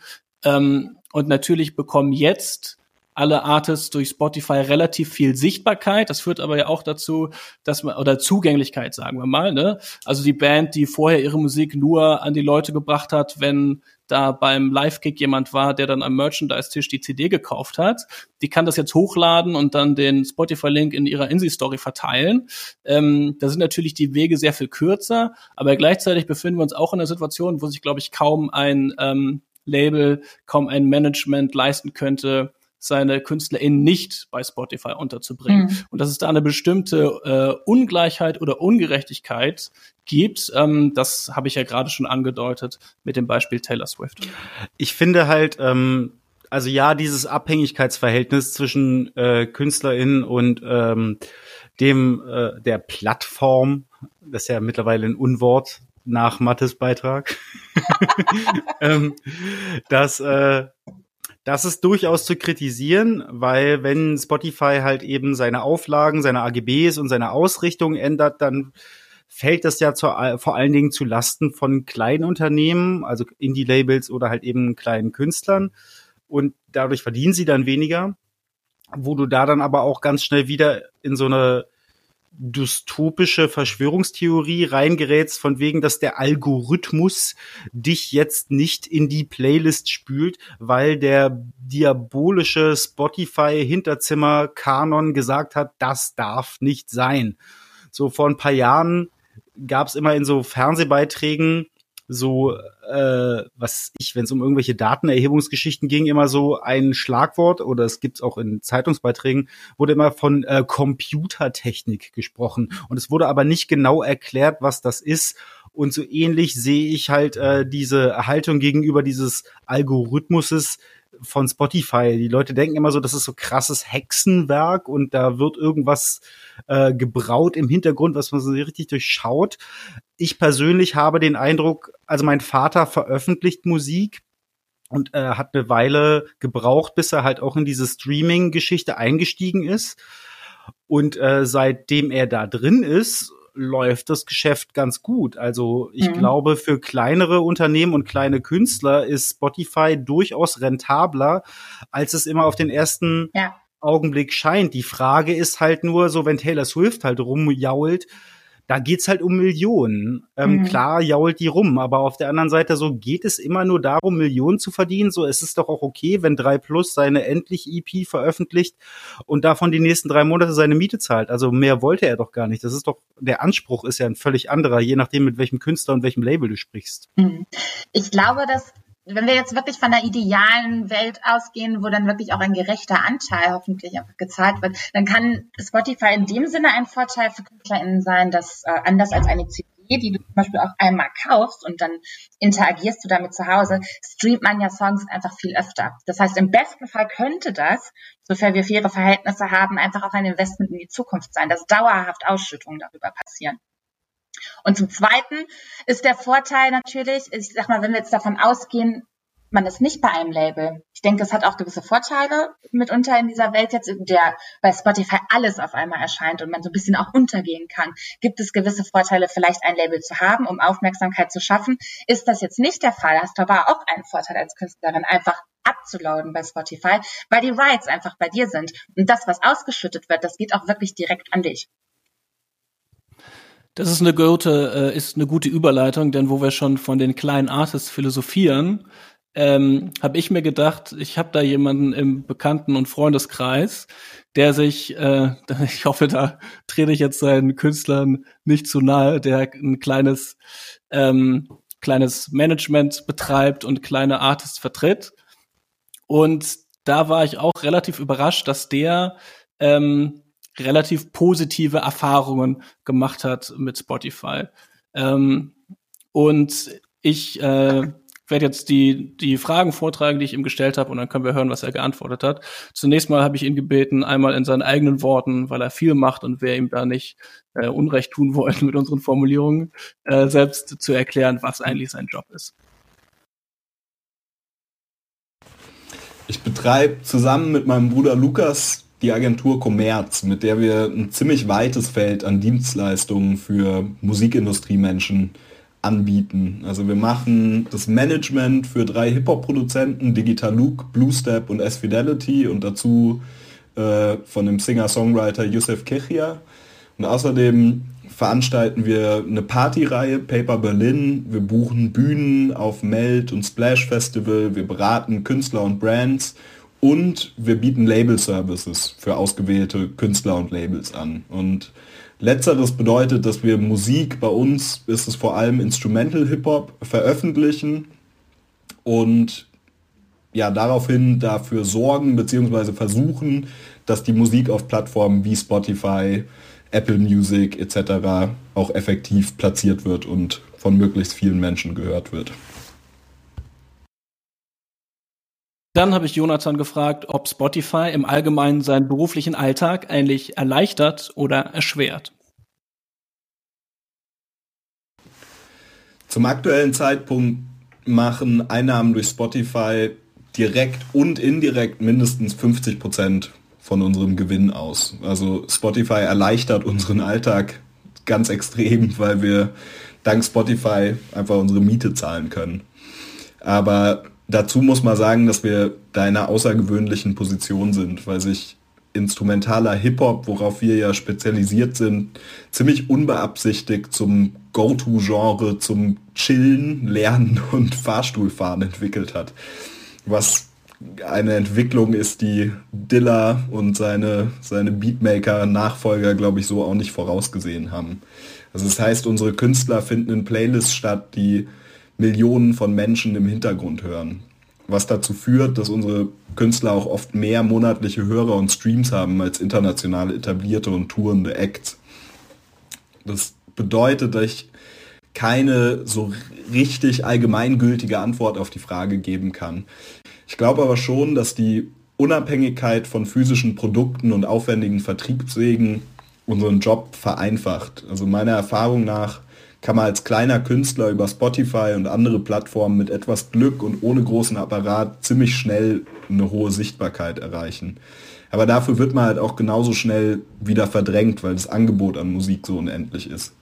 Ähm, und natürlich bekommen jetzt alle Artists durch Spotify relativ viel Sichtbarkeit. Das führt aber ja auch dazu, dass man, oder Zugänglichkeit, sagen wir mal, ne? Also die Band, die vorher ihre Musik nur an die Leute gebracht hat, wenn da beim Live-Kick jemand war, der dann am Merchandise-Tisch die CD gekauft hat, die kann das jetzt hochladen und dann den Spotify-Link in ihrer Insi-Story verteilen. Ähm, da sind natürlich die Wege sehr viel kürzer, aber gleichzeitig befinden wir uns auch in einer Situation, wo sich, glaube ich, kaum ein ähm, Label, kaum ein Management leisten könnte, seine KünstlerInnen nicht bei Spotify unterzubringen. Mhm. Und dass es da eine bestimmte äh, Ungleichheit oder Ungerechtigkeit gibt, ähm, das habe ich ja gerade schon angedeutet mit dem Beispiel Taylor Swift. Ich finde halt, ähm, also ja, dieses Abhängigkeitsverhältnis zwischen äh, KünstlerInnen und ähm, dem äh, der Plattform, das ist ja mittlerweile ein Unwort nach Mattes Beitrag, ähm, dass äh, das ist durchaus zu kritisieren, weil wenn Spotify halt eben seine Auflagen, seine AGBs und seine Ausrichtung ändert, dann fällt das ja zu, vor allen Dingen zu Lasten von kleinen Unternehmen, also Indie-Labels oder halt eben kleinen Künstlern. Und dadurch verdienen sie dann weniger, wo du da dann aber auch ganz schnell wieder in so eine dystopische Verschwörungstheorie reingerätst, von wegen, dass der Algorithmus dich jetzt nicht in die Playlist spült, weil der diabolische Spotify-Hinterzimmer-Kanon gesagt hat, das darf nicht sein. So vor ein paar Jahren gab es immer in so Fernsehbeiträgen so, äh, was ich, wenn es um irgendwelche Datenerhebungsgeschichten ging, immer so ein Schlagwort oder es gibt's auch in Zeitungsbeiträgen, wurde immer von äh, Computertechnik gesprochen. Und es wurde aber nicht genau erklärt, was das ist. Und so ähnlich sehe ich halt äh, diese Haltung gegenüber dieses Algorithmuses von Spotify. Die Leute denken immer so, das ist so krasses Hexenwerk und da wird irgendwas äh, gebraut im Hintergrund, was man so richtig durchschaut. Ich persönlich habe den Eindruck, also mein Vater veröffentlicht Musik und äh, hat eine Weile gebraucht, bis er halt auch in diese Streaming-Geschichte eingestiegen ist. Und äh, seitdem er da drin ist, läuft das Geschäft ganz gut. Also ich mhm. glaube, für kleinere Unternehmen und kleine Künstler ist Spotify durchaus rentabler, als es immer auf den ersten ja. Augenblick scheint. Die Frage ist halt nur so, wenn Taylor Swift halt rumjault, da geht's halt um Millionen. Ähm, mhm. Klar jault die rum, aber auf der anderen Seite so geht es immer nur darum, Millionen zu verdienen. So es ist doch auch okay, wenn 3 Plus seine endlich EP veröffentlicht und davon die nächsten drei Monate seine Miete zahlt. Also mehr wollte er doch gar nicht. Das ist doch, der Anspruch ist ja ein völlig anderer, je nachdem, mit welchem Künstler und welchem Label du sprichst. Mhm. Ich glaube, dass wenn wir jetzt wirklich von der idealen Welt ausgehen, wo dann wirklich auch ein gerechter Anteil hoffentlich gezahlt wird, dann kann Spotify in dem Sinne ein Vorteil für KünstlerInnen sein, dass äh, anders als eine CD, die du zum Beispiel auch einmal kaufst und dann interagierst du damit zu Hause, streamt man ja Songs einfach viel öfter. Das heißt, im besten Fall könnte das, sofern wir faire Verhältnisse haben, einfach auch ein Investment in die Zukunft sein, dass dauerhaft Ausschüttungen darüber passieren. Und zum Zweiten ist der Vorteil natürlich, ich sag mal, wenn wir jetzt davon ausgehen, man ist nicht bei einem Label. Ich denke, es hat auch gewisse Vorteile mitunter in dieser Welt jetzt, in der bei Spotify alles auf einmal erscheint und man so ein bisschen auch untergehen kann. Gibt es gewisse Vorteile, vielleicht ein Label zu haben, um Aufmerksamkeit zu schaffen? Ist das jetzt nicht der Fall, hast du aber auch einen Vorteil als Künstlerin, einfach abzuladen bei Spotify, weil die Rights einfach bei dir sind. Und das, was ausgeschüttet wird, das geht auch wirklich direkt an dich. Das ist eine gute, äh, ist eine gute Überleitung, denn wo wir schon von den kleinen Artists philosophieren, ähm, habe ich mir gedacht, ich habe da jemanden im Bekannten- und Freundeskreis, der sich, äh, ich hoffe, da trete ich jetzt seinen Künstlern nicht zu nahe, der ein kleines, ähm, kleines Management betreibt und kleine Artists vertritt. Und da war ich auch relativ überrascht, dass der ähm, relativ positive Erfahrungen gemacht hat mit Spotify. Ähm, und ich äh, werde jetzt die, die Fragen vortragen, die ich ihm gestellt habe, und dann können wir hören, was er geantwortet hat. Zunächst mal habe ich ihn gebeten, einmal in seinen eigenen Worten, weil er viel macht und wir ihm da nicht äh, Unrecht tun wollen mit unseren Formulierungen, äh, selbst zu erklären, was eigentlich sein Job ist. Ich betreibe zusammen mit meinem Bruder Lukas die Agentur Commerz, mit der wir ein ziemlich weites Feld an Dienstleistungen für Musikindustriemenschen anbieten. Also wir machen das Management für drei Hip-Hop-Produzenten, Digital Luke, Blue Step und S-Fidelity und dazu äh, von dem Singer-Songwriter Yusuf Kechia. Und außerdem veranstalten wir eine Partyreihe, Paper Berlin. Wir buchen Bühnen auf Meld und Splash Festival. Wir beraten Künstler und Brands und wir bieten Label-Services für ausgewählte Künstler und Labels an. Und letzteres bedeutet, dass wir Musik, bei uns ist es vor allem Instrumental Hip-Hop, veröffentlichen und ja, daraufhin dafür sorgen bzw. versuchen, dass die Musik auf Plattformen wie Spotify, Apple Music etc. auch effektiv platziert wird und von möglichst vielen Menschen gehört wird. Dann habe ich Jonathan gefragt, ob Spotify im Allgemeinen seinen beruflichen Alltag eigentlich erleichtert oder erschwert. Zum aktuellen Zeitpunkt machen Einnahmen durch Spotify direkt und indirekt mindestens 50 Prozent von unserem Gewinn aus. Also Spotify erleichtert unseren Alltag ganz extrem, weil wir dank Spotify einfach unsere Miete zahlen können. Aber dazu muss man sagen, dass wir da in einer außergewöhnlichen Position sind, weil sich instrumentaler Hip-Hop, worauf wir ja spezialisiert sind, ziemlich unbeabsichtigt zum Go-To-Genre, zum Chillen, Lernen und Fahrstuhlfahren entwickelt hat. Was eine Entwicklung ist, die Dilla und seine, seine Beatmaker-Nachfolger, glaube ich, so auch nicht vorausgesehen haben. Also das heißt, unsere Künstler finden in Playlists statt, die Millionen von Menschen im Hintergrund hören. Was dazu führt, dass unsere Künstler auch oft mehr monatliche Hörer und Streams haben als international etablierte und tourende Acts. Das bedeutet, dass ich keine so richtig allgemeingültige Antwort auf die Frage geben kann. Ich glaube aber schon, dass die Unabhängigkeit von physischen Produkten und aufwendigen Vertriebswegen unseren Job vereinfacht. Also meiner Erfahrung nach kann man als kleiner Künstler über Spotify und andere Plattformen mit etwas Glück und ohne großen Apparat ziemlich schnell eine hohe Sichtbarkeit erreichen. Aber dafür wird man halt auch genauso schnell wieder verdrängt, weil das Angebot an Musik so unendlich ist.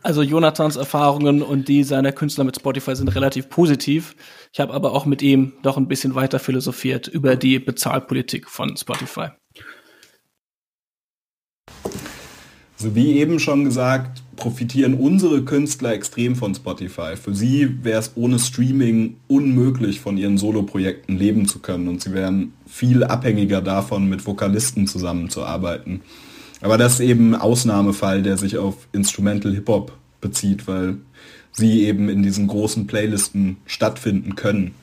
Also Jonathans Erfahrungen und die seiner Künstler mit Spotify sind relativ positiv. Ich habe aber auch mit ihm noch ein bisschen weiter philosophiert über die Bezahlpolitik von Spotify. So wie eben schon gesagt, profitieren unsere Künstler extrem von Spotify. Für sie wäre es ohne Streaming unmöglich, von ihren Soloprojekten leben zu können und sie wären viel abhängiger davon, mit Vokalisten zusammenzuarbeiten. Aber das ist eben ein Ausnahmefall, der sich auf Instrumental Hip-Hop bezieht, weil sie eben in diesen großen Playlisten stattfinden können.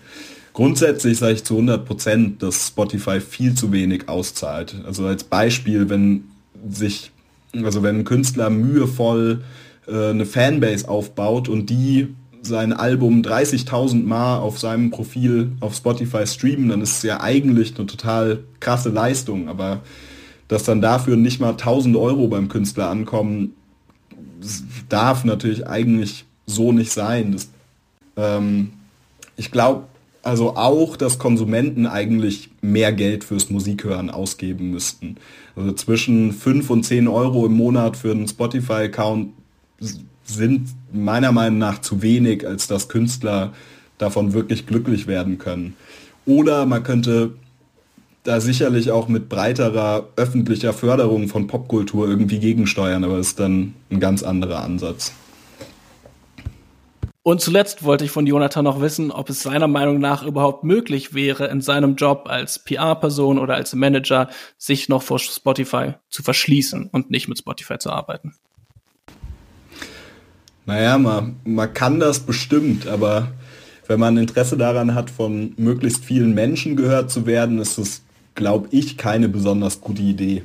Grundsätzlich sage ich zu 100 Prozent, dass Spotify viel zu wenig auszahlt. Also als Beispiel, wenn sich, also wenn ein Künstler mühevoll äh, eine Fanbase aufbaut und die sein Album 30.000 Mal auf seinem Profil auf Spotify streamen, dann ist es ja eigentlich eine total krasse Leistung, aber dass dann dafür nicht mal 1000 Euro beim Künstler ankommen, darf natürlich eigentlich so nicht sein. Das, ähm, ich glaube also auch, dass Konsumenten eigentlich mehr Geld fürs Musikhören ausgeben müssten. Also zwischen 5 und 10 Euro im Monat für einen Spotify-Account sind meiner Meinung nach zu wenig, als dass Künstler davon wirklich glücklich werden können. Oder man könnte da sicherlich auch mit breiterer öffentlicher Förderung von Popkultur irgendwie gegensteuern, aber das ist dann ein ganz anderer Ansatz. Und zuletzt wollte ich von Jonathan noch wissen, ob es seiner Meinung nach überhaupt möglich wäre, in seinem Job als PR-Person oder als Manager sich noch vor Spotify zu verschließen und nicht mit Spotify zu arbeiten. Naja, man, man kann das bestimmt, aber wenn man Interesse daran hat, von möglichst vielen Menschen gehört zu werden, ist es glaube ich, keine besonders gute Idee.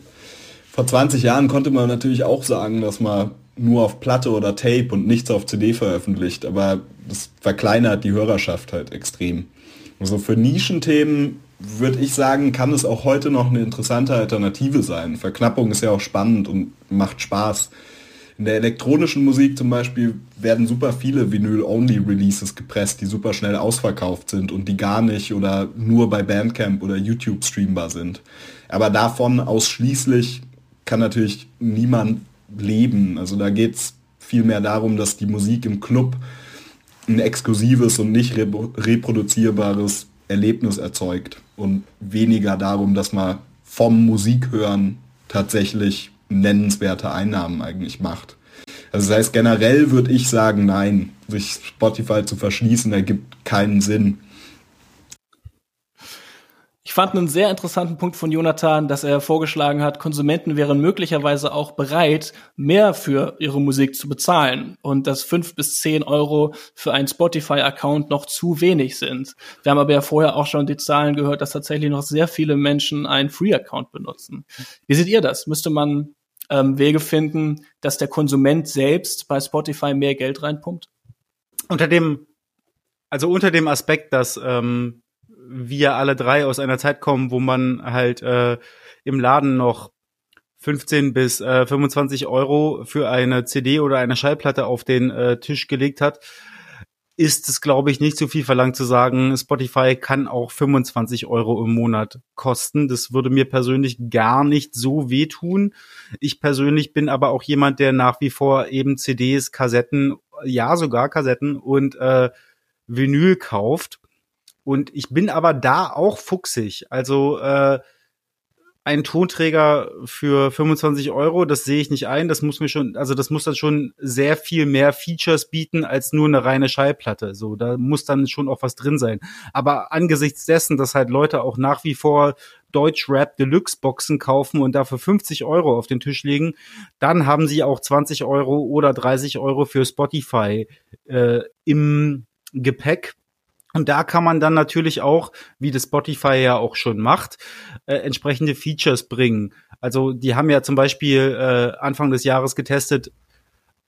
Vor 20 Jahren konnte man natürlich auch sagen, dass man nur auf Platte oder Tape und nichts auf CD veröffentlicht, aber das verkleinert die Hörerschaft halt extrem. Also für Nischenthemen würde ich sagen, kann es auch heute noch eine interessante Alternative sein. Verknappung ist ja auch spannend und macht Spaß. In der elektronischen Musik zum Beispiel werden super viele Vinyl-Only-Releases gepresst, die super schnell ausverkauft sind und die gar nicht oder nur bei Bandcamp oder YouTube streambar sind. Aber davon ausschließlich kann natürlich niemand leben. Also da geht es vielmehr darum, dass die Musik im Club ein exklusives und nicht reproduzierbares Erlebnis erzeugt und weniger darum, dass man vom Musikhören tatsächlich nennenswerte Einnahmen eigentlich macht. Also das heißt, generell würde ich sagen, nein, sich Spotify zu verschließen, ergibt keinen Sinn. Ich fand einen sehr interessanten Punkt von Jonathan, dass er vorgeschlagen hat, Konsumenten wären möglicherweise auch bereit, mehr für ihre Musik zu bezahlen und dass fünf bis zehn Euro für einen Spotify-Account noch zu wenig sind. Wir haben aber ja vorher auch schon die Zahlen gehört, dass tatsächlich noch sehr viele Menschen einen Free-Account benutzen. Wie seht ihr das? Müsste man ähm, Wege finden, dass der Konsument selbst bei Spotify mehr Geld reinpumpt? Unter dem, also unter dem Aspekt, dass ähm, wir alle drei aus einer Zeit kommen, wo man halt äh, im Laden noch 15 bis äh, 25 Euro für eine CD oder eine Schallplatte auf den äh, Tisch gelegt hat, ist es, glaube ich, nicht zu viel verlangt zu sagen, Spotify kann auch 25 Euro im Monat kosten. Das würde mir persönlich gar nicht so wehtun. Ich persönlich bin aber auch jemand, der nach wie vor eben CDs, Kassetten, ja sogar Kassetten und äh, Vinyl kauft. Und ich bin aber da auch fuchsig. Also äh, ein Tonträger für 25 Euro, das sehe ich nicht ein. Das muss mir schon, also das muss dann schon sehr viel mehr Features bieten als nur eine reine Schallplatte. So, da muss dann schon auch was drin sein. Aber angesichts dessen, dass halt Leute auch nach wie vor Deutsch Rap Deluxe Boxen kaufen und dafür 50 Euro auf den Tisch legen, dann haben sie auch 20 Euro oder 30 Euro für Spotify äh, im Gepäck und da kann man dann natürlich auch, wie das Spotify ja auch schon macht, äh, entsprechende Features bringen. Also die haben ja zum Beispiel äh, Anfang des Jahres getestet,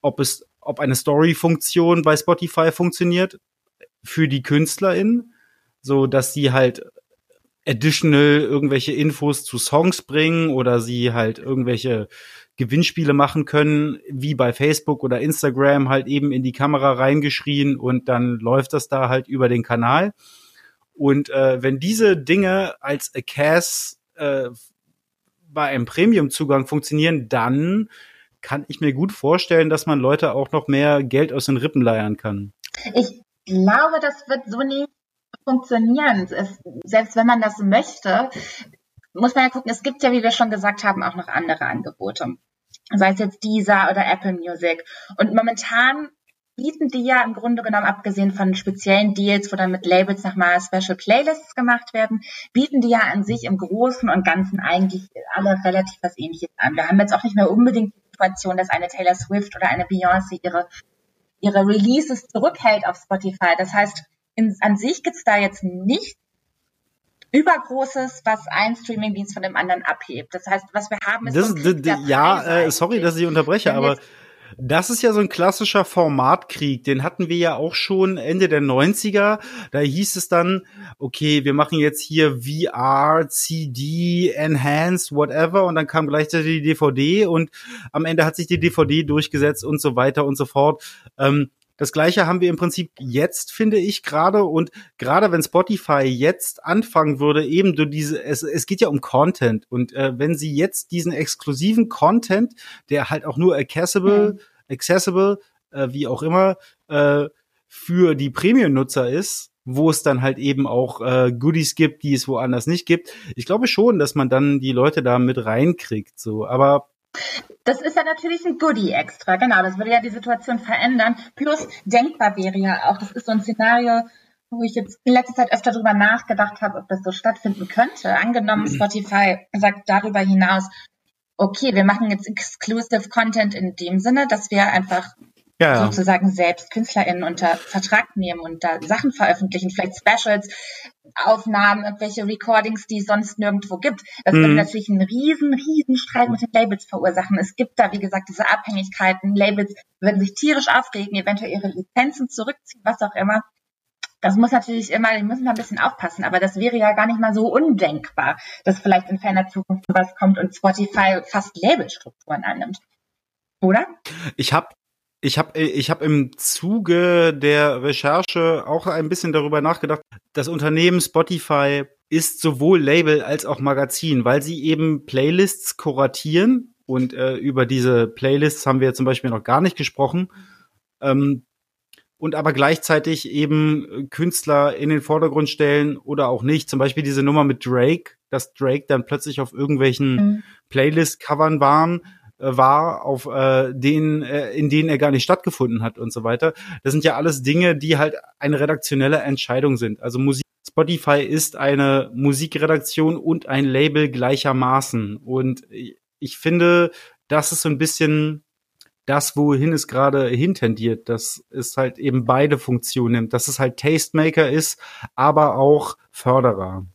ob es, ob eine Story-Funktion bei Spotify funktioniert für die KünstlerInnen, so dass sie halt additional irgendwelche Infos zu Songs bringen oder sie halt irgendwelche Gewinnspiele machen können, wie bei Facebook oder Instagram, halt eben in die Kamera reingeschrien und dann läuft das da halt über den Kanal. Und äh, wenn diese Dinge als ACAS äh, bei einem Premium-Zugang funktionieren, dann kann ich mir gut vorstellen, dass man Leute auch noch mehr Geld aus den Rippen leiern kann. Ich glaube, das wird so nicht funktionieren. Es, selbst wenn man das möchte, muss man ja gucken, es gibt ja, wie wir schon gesagt haben, auch noch andere Angebote. Sei es jetzt Deezer oder Apple Music. Und momentan bieten die ja im Grunde genommen, abgesehen von speziellen Deals, wo dann mit Labels nochmal Special Playlists gemacht werden, bieten die ja an sich im Großen und Ganzen eigentlich alle relativ was ähnliches an. Wir haben jetzt auch nicht mehr unbedingt die Situation, dass eine Taylor Swift oder eine Beyoncé ihre, ihre Releases zurückhält auf Spotify. Das heißt, in, an sich gibt's da jetzt nichts Übergroßes, was ein Streamingdienst von dem anderen abhebt. Das heißt, was wir haben ist das, so ja, äh, sorry, dass ich unterbreche, aber das ist ja so ein klassischer Formatkrieg. Den hatten wir ja auch schon Ende der 90er. Da hieß es dann, okay, wir machen jetzt hier VR, CD, Enhanced, whatever. Und dann kam gleichzeitig die DVD und am Ende hat sich die DVD durchgesetzt und so weiter und so fort. Ähm, das gleiche haben wir im Prinzip jetzt, finde ich, gerade. Und gerade wenn Spotify jetzt anfangen würde, eben durch diese, es, es geht ja um Content. Und äh, wenn sie jetzt diesen exklusiven Content, der halt auch nur accessible, mhm. accessible, äh, wie auch immer, äh, für die Premium-Nutzer ist, wo es dann halt eben auch äh, Goodies gibt, die es woanders nicht gibt. Ich glaube schon, dass man dann die Leute da mit reinkriegt. So, aber das ist ja natürlich ein Goodie extra, genau. Das würde ja die Situation verändern. Plus denkbar wäre ja auch, das ist so ein Szenario, wo ich jetzt in letzter Zeit öfter drüber nachgedacht habe, ob das so stattfinden könnte. Angenommen, Spotify sagt darüber hinaus, okay, wir machen jetzt Exclusive Content in dem Sinne, dass wir einfach ja. sozusagen selbst KünstlerInnen unter Vertrag nehmen und da Sachen veröffentlichen, vielleicht Specials. Aufnahmen, irgendwelche Recordings, die es sonst nirgendwo gibt. Das würde Mhm. natürlich einen riesen, riesen Streit mit den Labels verursachen. Es gibt da, wie gesagt, diese Abhängigkeiten. Labels würden sich tierisch aufregen, eventuell ihre Lizenzen zurückziehen, was auch immer. Das muss natürlich immer, die müssen da ein bisschen aufpassen, aber das wäre ja gar nicht mal so undenkbar, dass vielleicht in ferner Zukunft sowas kommt und Spotify fast Labelstrukturen annimmt. Oder? Ich habe ich hab, ich hab im Zuge der Recherche auch ein bisschen darüber nachgedacht. Das Unternehmen Spotify ist sowohl Label als auch Magazin, weil sie eben Playlists kuratieren. Und äh, über diese Playlists haben wir zum Beispiel noch gar nicht gesprochen. Ähm, und aber gleichzeitig eben Künstler in den Vordergrund stellen oder auch nicht. Zum Beispiel diese Nummer mit Drake, dass Drake dann plötzlich auf irgendwelchen Mhm. Playlist-Covern waren, äh, war, auf äh, denen, äh, in denen er gar nicht stattgefunden hat und so weiter. Das sind ja alles Dinge, die halt eine redaktionelle Entscheidung sind. Also Musik Spotify ist eine Musikredaktion und ein Label gleichermaßen. Und ich finde, das ist so ein bisschen das, wohin es gerade hintendiert, dass es halt eben beide Funktionen nimmt, dass es halt Tastemaker ist, aber auch Förderer.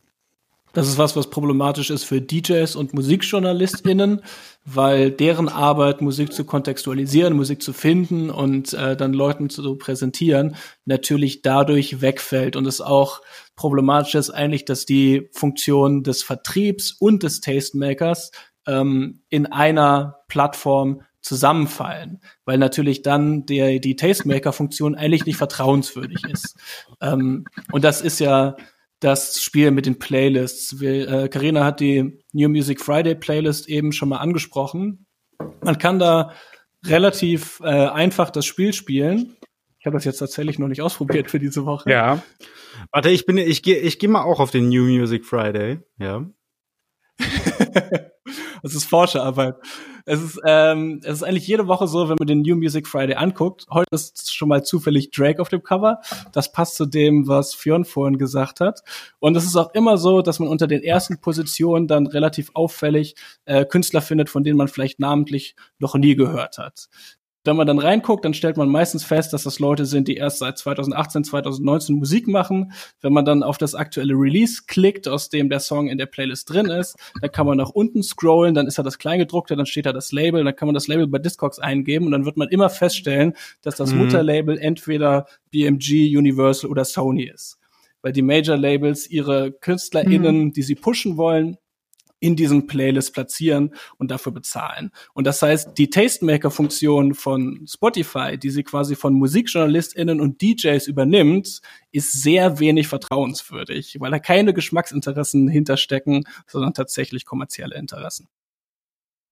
Das ist was, was problematisch ist für DJs und MusikjournalistInnen, weil deren Arbeit, Musik zu kontextualisieren, Musik zu finden und äh, dann Leuten zu präsentieren, natürlich dadurch wegfällt. Und es auch problematisch ist eigentlich, dass die Funktion des Vertriebs und des Tastemakers ähm, in einer Plattform zusammenfallen, weil natürlich dann der, die Tastemaker-Funktion eigentlich nicht vertrauenswürdig ist. Ähm, und das ist ja das Spiel mit den Playlists. Karina äh, hat die New Music Friday Playlist eben schon mal angesprochen. Man kann da relativ äh, einfach das Spiel spielen. Ich habe das jetzt tatsächlich noch nicht ausprobiert für diese Woche. Ja. Warte, ich bin, ich gehe, ich gehe mal auch auf den New Music Friday. Ja. das ist Forscherarbeit. Es ist, ähm, es ist eigentlich jede Woche so, wenn man den New Music Friday anguckt. Heute ist schon mal zufällig Drake auf dem Cover. Das passt zu dem, was Fionn vorhin gesagt hat. Und es ist auch immer so, dass man unter den ersten Positionen dann relativ auffällig äh, Künstler findet, von denen man vielleicht namentlich noch nie gehört hat. Wenn man dann reinguckt, dann stellt man meistens fest, dass das Leute sind, die erst seit 2018, 2019 Musik machen. Wenn man dann auf das aktuelle Release klickt, aus dem der Song in der Playlist drin ist, dann kann man nach unten scrollen, dann ist da das Kleingedruckte, dann steht da das Label, dann kann man das Label bei Discogs eingeben und dann wird man immer feststellen, dass das Mhm. Mutterlabel entweder BMG, Universal oder Sony ist. Weil die Major Labels ihre KünstlerInnen, die sie pushen wollen, in diesen Playlist platzieren und dafür bezahlen. Und das heißt, die Tastemaker-Funktion von Spotify, die sie quasi von MusikjournalistInnen und DJs übernimmt, ist sehr wenig vertrauenswürdig, weil da keine Geschmacksinteressen hinterstecken, sondern tatsächlich kommerzielle Interessen.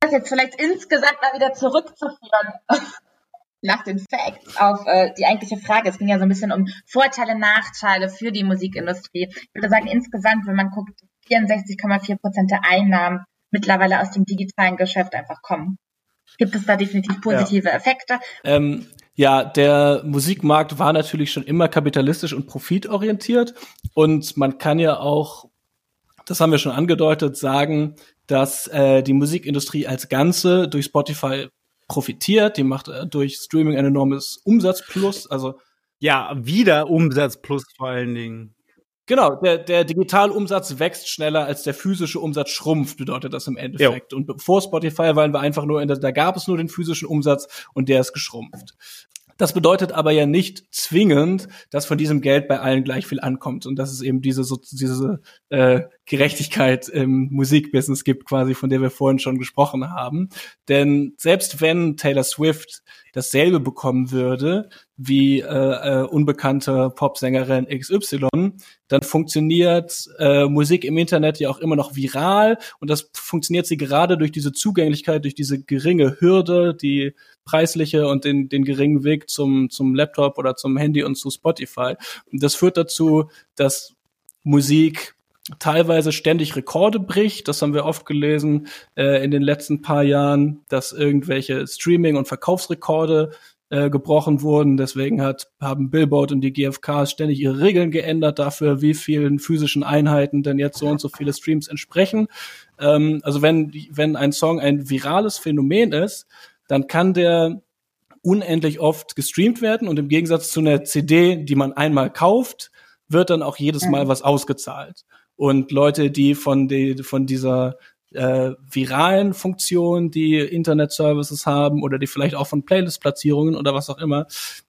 Das jetzt vielleicht insgesamt mal wieder zurückzuführen nach den Facts auf äh, die eigentliche Frage. Es ging ja so ein bisschen um Vorteile, Nachteile für die Musikindustrie. Ich würde sagen, insgesamt, wenn man guckt, 64,4 Prozent der Einnahmen mittlerweile aus dem digitalen Geschäft einfach kommen. Gibt es da definitiv positive ja. Effekte? Ähm, ja, der Musikmarkt war natürlich schon immer kapitalistisch und profitorientiert und man kann ja auch, das haben wir schon angedeutet, sagen, dass äh, die Musikindustrie als Ganze durch Spotify profitiert. Die macht äh, durch Streaming ein enormes Umsatzplus. Also ja, wieder Umsatzplus vor allen Dingen. Genau, der, der Digitalumsatz wächst schneller als der physische Umsatz schrumpft, bedeutet das im Endeffekt. Jo. Und bevor Spotify waren wir einfach nur in der, da gab es nur den physischen Umsatz und der ist geschrumpft. Das bedeutet aber ja nicht zwingend, dass von diesem Geld bei allen gleich viel ankommt und dass es eben diese so, diese äh, Gerechtigkeit im Musikbusiness gibt, quasi von der wir vorhin schon gesprochen haben. Denn selbst wenn Taylor Swift dasselbe bekommen würde wie äh, äh, unbekannte Popsängerin XY, dann funktioniert äh, Musik im Internet ja auch immer noch viral und das funktioniert sie gerade durch diese Zugänglichkeit, durch diese geringe Hürde, die preisliche und den, den geringen Weg zum, zum Laptop oder zum Handy und zu Spotify. Und das führt dazu, dass Musik teilweise ständig Rekorde bricht. Das haben wir oft gelesen äh, in den letzten paar Jahren, dass irgendwelche Streaming- und Verkaufsrekorde äh, gebrochen wurden. Deswegen hat, haben Billboard und die GfKs ständig ihre Regeln geändert dafür, wie vielen physischen Einheiten denn jetzt so und so viele Streams entsprechen. Ähm, also wenn, wenn ein Song ein virales Phänomen ist, dann kann der unendlich oft gestreamt werden und im Gegensatz zu einer CD, die man einmal kauft, wird dann auch jedes Mal was ausgezahlt. Und Leute, die von, die, von dieser äh, viralen Funktionen, die Internet-Services haben oder die vielleicht auch von Playlist-Platzierungen oder was auch immer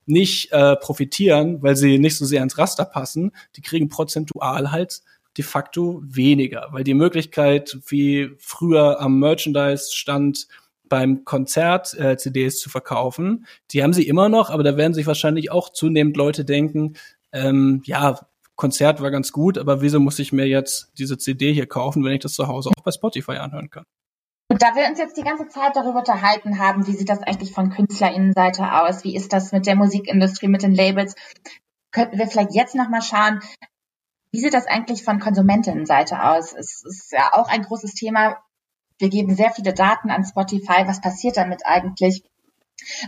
nicht äh, profitieren, weil sie nicht so sehr ins Raster passen, die kriegen prozentual halt de facto weniger, weil die Möglichkeit, wie früher am Merchandise-Stand beim Konzert äh, CDs zu verkaufen, die haben sie immer noch, aber da werden sich wahrscheinlich auch zunehmend Leute denken, ähm, ja, Konzert war ganz gut, aber wieso muss ich mir jetzt diese CD hier kaufen, wenn ich das zu Hause auch bei Spotify anhören kann? Und da wir uns jetzt die ganze Zeit darüber unterhalten haben, wie sieht das eigentlich von KünstlerInnenseite aus? Wie ist das mit der Musikindustrie, mit den Labels? Könnten wir vielleicht jetzt nochmal schauen, wie sieht das eigentlich von Konsumentinnenseite aus? Es ist ja auch ein großes Thema. Wir geben sehr viele Daten an Spotify. Was passiert damit eigentlich?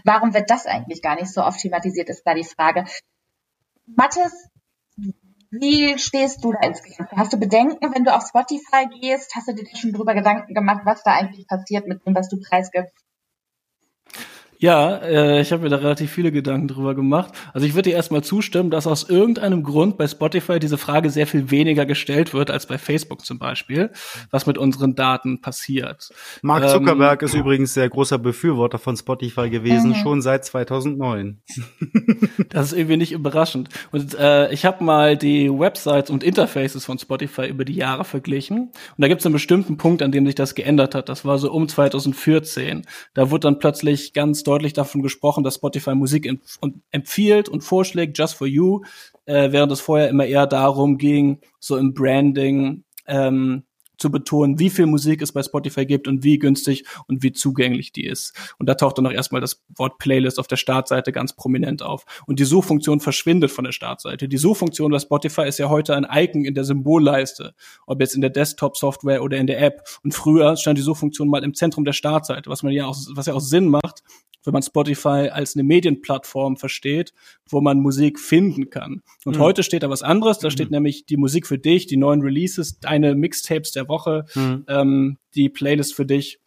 Warum wird das eigentlich gar nicht so oft thematisiert, ist da die Frage. Mathis, wie stehst du da insgesamt? Hast du Bedenken, wenn du auf Spotify gehst? Hast du dir schon drüber Gedanken gemacht, was da eigentlich passiert mit dem, was du preisgibst? Ja, äh, ich habe mir da relativ viele Gedanken drüber gemacht. Also ich würde dir erstmal zustimmen, dass aus irgendeinem Grund bei Spotify diese Frage sehr viel weniger gestellt wird als bei Facebook zum Beispiel, was mit unseren Daten passiert. Mark Zuckerberg ähm, ist übrigens sehr großer Befürworter von Spotify gewesen, mhm. schon seit 2009. das ist irgendwie nicht überraschend. Und äh, ich habe mal die Websites und Interfaces von Spotify über die Jahre verglichen. Und da gibt es einen bestimmten Punkt, an dem sich das geändert hat. Das war so um 2014. Da wurde dann plötzlich ganz deutlich deutlich davon gesprochen, dass Spotify Musik empfiehlt und vorschlägt, just for you, äh, während es vorher immer eher darum ging, so im Branding ähm, zu betonen, wie viel Musik es bei Spotify gibt und wie günstig und wie zugänglich die ist. Und da taucht dann auch erstmal das Wort Playlist auf der Startseite ganz prominent auf. Und die Suchfunktion verschwindet von der Startseite. Die Suchfunktion bei Spotify ist ja heute ein Icon in der Symbolleiste, ob jetzt in der Desktop-Software oder in der App. Und früher stand die Suchfunktion mal im Zentrum der Startseite, was man ja auch, was ja auch Sinn macht, wenn man Spotify als eine Medienplattform versteht, wo man Musik finden kann. Und mhm. heute steht da was anderes, da mhm. steht nämlich die Musik für dich, die neuen Releases, deine Mixtapes der Woche, mhm. ähm, die Playlist für dich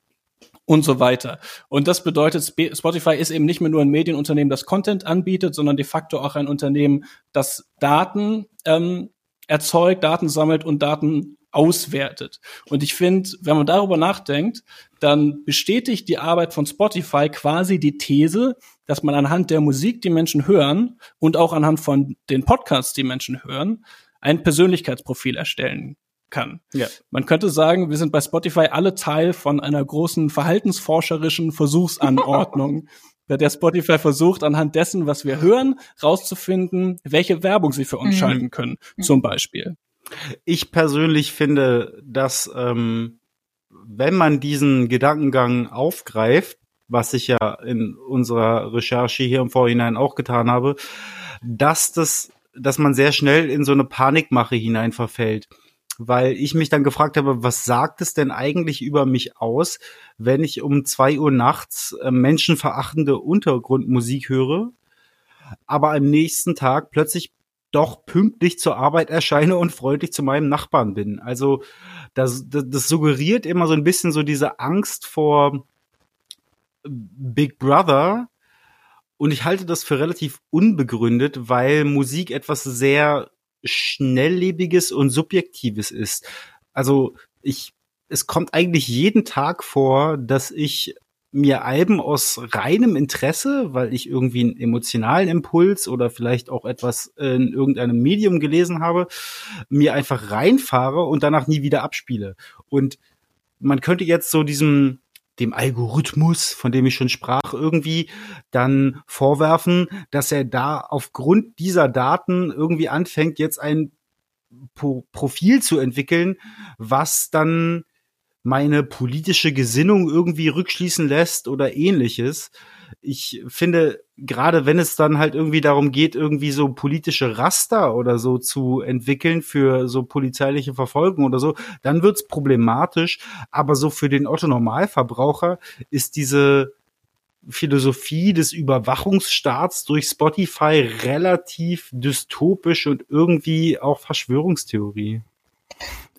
und so weiter. Und das bedeutet, Spotify ist eben nicht mehr nur ein Medienunternehmen, das Content anbietet, sondern de facto auch ein Unternehmen, das Daten ähm, erzeugt, Daten sammelt und Daten auswertet. Und ich finde, wenn man darüber nachdenkt, dann bestätigt die Arbeit von Spotify quasi die These, dass man anhand der Musik, die Menschen hören und auch anhand von den Podcasts, die Menschen hören, ein Persönlichkeitsprofil erstellen kann. Ja. Man könnte sagen, wir sind bei Spotify alle Teil von einer großen verhaltensforscherischen Versuchsanordnung, bei der Spotify versucht, anhand dessen, was wir hören, rauszufinden, welche Werbung sie für uns mhm. schalten können, zum Beispiel. Ich persönlich finde, dass ähm, wenn man diesen Gedankengang aufgreift, was ich ja in unserer Recherche hier im Vorhinein auch getan habe, dass das, dass man sehr schnell in so eine Panikmache hinein verfällt. Weil ich mich dann gefragt habe, was sagt es denn eigentlich über mich aus, wenn ich um zwei Uhr nachts äh, menschenverachtende Untergrundmusik höre, aber am nächsten Tag plötzlich doch pünktlich zur Arbeit erscheine und freundlich zu meinem Nachbarn bin. Also das, das, das suggeriert immer so ein bisschen so diese Angst vor Big Brother. Und ich halte das für relativ unbegründet, weil Musik etwas sehr schnelllebiges und subjektives ist. Also ich, es kommt eigentlich jeden Tag vor, dass ich mir Alben aus reinem Interesse, weil ich irgendwie einen emotionalen Impuls oder vielleicht auch etwas in irgendeinem Medium gelesen habe, mir einfach reinfahre und danach nie wieder abspiele. Und man könnte jetzt so diesem dem Algorithmus, von dem ich schon sprach, irgendwie dann vorwerfen, dass er da aufgrund dieser Daten irgendwie anfängt, jetzt ein Pro Profil zu entwickeln, was dann meine politische Gesinnung irgendwie rückschließen lässt oder ähnliches. Ich finde, gerade wenn es dann halt irgendwie darum geht, irgendwie so politische Raster oder so zu entwickeln für so polizeiliche Verfolgung oder so, dann wird's problematisch. Aber so für den Otto Normalverbraucher ist diese Philosophie des Überwachungsstaats durch Spotify relativ dystopisch und irgendwie auch Verschwörungstheorie.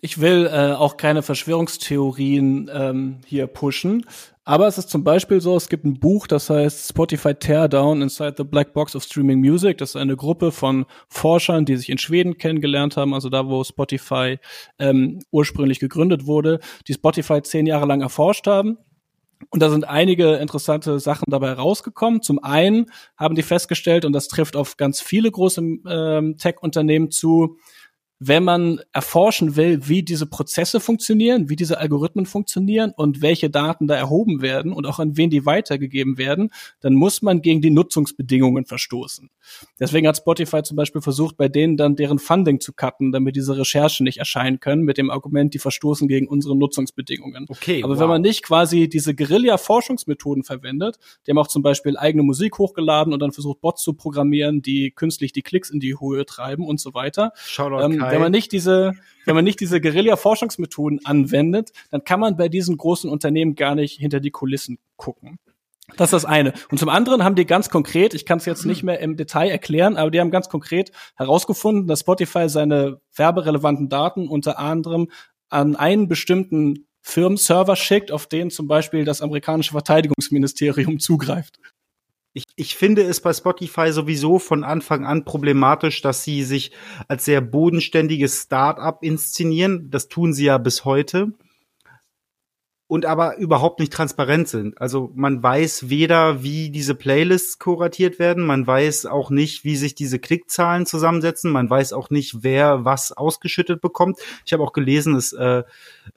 Ich will äh, auch keine Verschwörungstheorien ähm, hier pushen, Aber es ist zum Beispiel so, es gibt ein Buch, das heißt Spotify Teardown Inside the Black Box of Streaming Music. Das ist eine Gruppe von Forschern, die sich in Schweden kennengelernt haben, also da, wo Spotify ähm, ursprünglich gegründet wurde, die Spotify zehn Jahre lang erforscht haben. Und da sind einige interessante Sachen dabei rausgekommen. Zum einen haben die festgestellt, und das trifft auf ganz viele große ähm, Tech-Unternehmen zu, wenn man erforschen will, wie diese Prozesse funktionieren, wie diese Algorithmen funktionieren und welche Daten da erhoben werden und auch an wen die weitergegeben werden, dann muss man gegen die Nutzungsbedingungen verstoßen. Deswegen hat Spotify zum Beispiel versucht, bei denen dann deren Funding zu cutten, damit diese Recherchen nicht erscheinen können, mit dem Argument, die verstoßen gegen unsere Nutzungsbedingungen. Okay. Aber wow. wenn man nicht quasi diese Guerilla-Forschungsmethoden verwendet, die haben auch zum Beispiel eigene Musik hochgeladen und dann versucht, Bots zu programmieren, die künstlich die Klicks in die Höhe treiben und so weiter. Shoutout Ähm, Kai. wenn man nicht diese, wenn man nicht diese Guerilla-Forschungsmethoden anwendet, dann kann man bei diesen großen Unternehmen gar nicht hinter die Kulissen gucken. Das ist das eine. Und zum anderen haben die ganz konkret, ich kann es jetzt nicht mehr im Detail erklären, aber die haben ganz konkret herausgefunden, dass Spotify seine werberelevanten Daten unter anderem an einen bestimmten Firmenserver schickt, auf den zum Beispiel das amerikanische Verteidigungsministerium zugreift. Ich, ich finde es bei Spotify sowieso von Anfang an problematisch, dass sie sich als sehr bodenständiges Start-up inszenieren. Das tun sie ja bis heute. Und aber überhaupt nicht transparent sind. Also man weiß weder, wie diese Playlists kuratiert werden, man weiß auch nicht, wie sich diese Klickzahlen zusammensetzen, man weiß auch nicht, wer was ausgeschüttet bekommt. Ich habe auch gelesen, es äh,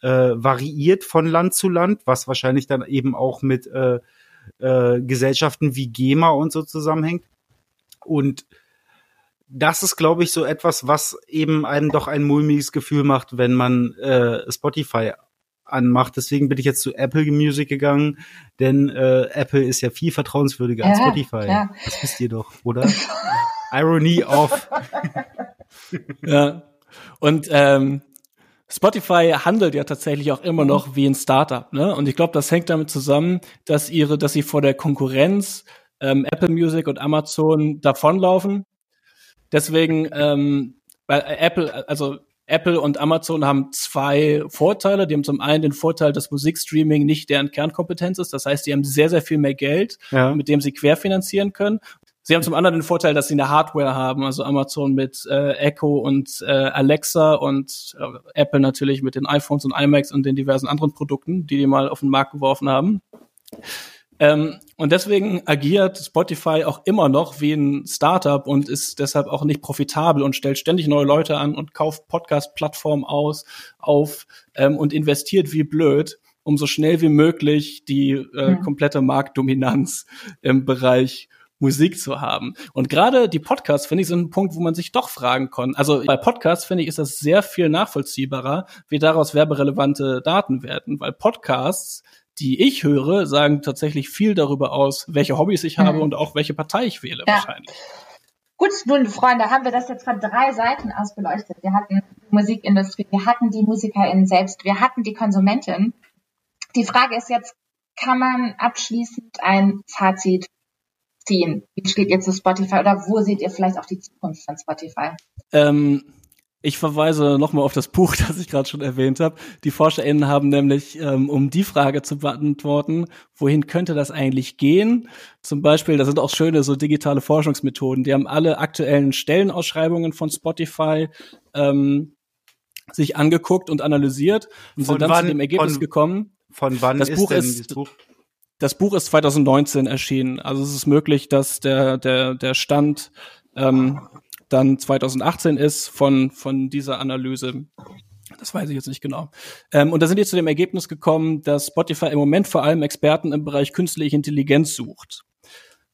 äh, variiert von Land zu Land, was wahrscheinlich dann eben auch mit äh, äh, Gesellschaften wie GEMA und so zusammenhängt. Und das ist, glaube ich, so etwas, was eben einem doch ein mulmiges Gefühl macht, wenn man äh, Spotify anmacht. Deswegen bin ich jetzt zu Apple Music gegangen, denn äh, Apple ist ja viel vertrauenswürdiger als Ja, Spotify. klar. Das wisst ihr doch, oder? Irony of. Ja. Und ähm, Spotify handelt ja tatsächlich auch immer noch wie ein Startup, ne? Und ich glaube, das hängt damit zusammen, dass ihre, dass sie vor der Konkurrenz ähm, Apple Music und Amazon davonlaufen. Deswegen, ähm, weil Apple, also Apple und Amazon haben zwei Vorteile. Die haben zum einen den Vorteil, dass Musikstreaming nicht deren Kernkompetenz ist. Das heißt, die haben sehr, sehr viel mehr Geld, Ja. mit dem sie querfinanzieren können. Sie haben zum anderen den Vorteil, dass sie eine Hardware haben, also Amazon mit äh, Echo und äh, Alexa und äh, Apple natürlich mit den iPhones und iMacs und den diversen anderen Produkten, die die mal auf den Markt geworfen haben. Ähm, und deswegen agiert Spotify auch immer noch wie ein Startup und ist deshalb auch nicht profitabel und stellt ständig neue Leute an und kauft Podcast-Plattformen aus, auf ähm, und investiert wie blöd, um so schnell wie möglich die äh, komplette Marktdominanz im Bereich Musik zu haben. Und gerade die Podcasts, finde ich, sind ein Punkt, wo man sich doch fragen kann. Also bei Podcasts, finde ich, ist das sehr viel nachvollziehbarer, wie daraus werberelevante Daten werden, weil Podcasts die ich höre, sagen tatsächlich viel darüber aus, welche Hobbys ich habe Mhm. und auch welche Partei ich wähle Ja. wahrscheinlich. Gut, nun, Freunde, haben wir das jetzt von drei Seiten aus beleuchtet. Wir hatten die Musikindustrie, wir hatten die MusikerInnen selbst, wir hatten die Konsumentin. Die Frage ist jetzt, kann man abschließend ein Fazit ziehen? Wie steht ihr zu Spotify oder wo seht ihr vielleicht auch die Zukunft von Spotify? Ähm, ich verweise nochmal auf das Buch, das ich gerade schon erwähnt habe. Die ForscherInnen haben nämlich, ähm, um die Frage zu beantworten, wohin könnte das eigentlich gehen? Zum Beispiel, da sind auch schöne so digitale Forschungsmethoden. Die haben alle aktuellen Stellenausschreibungen von Spotify ähm, sich angeguckt und analysiert und Von sind dann wann- zu dem Ergebnis von- gekommen, Von wann Das ist Buch denn ist- dieses Buch? Das Buch ist 2019 erschienen. Also es ist möglich, dass der, der, der Stand ähm, dann 2018 ist von, von dieser Analyse. Das weiß ich jetzt nicht genau. Ähm, und da sind die zu dem Ergebnis gekommen, dass Spotify im Moment vor allem Experten im Bereich künstliche Intelligenz sucht.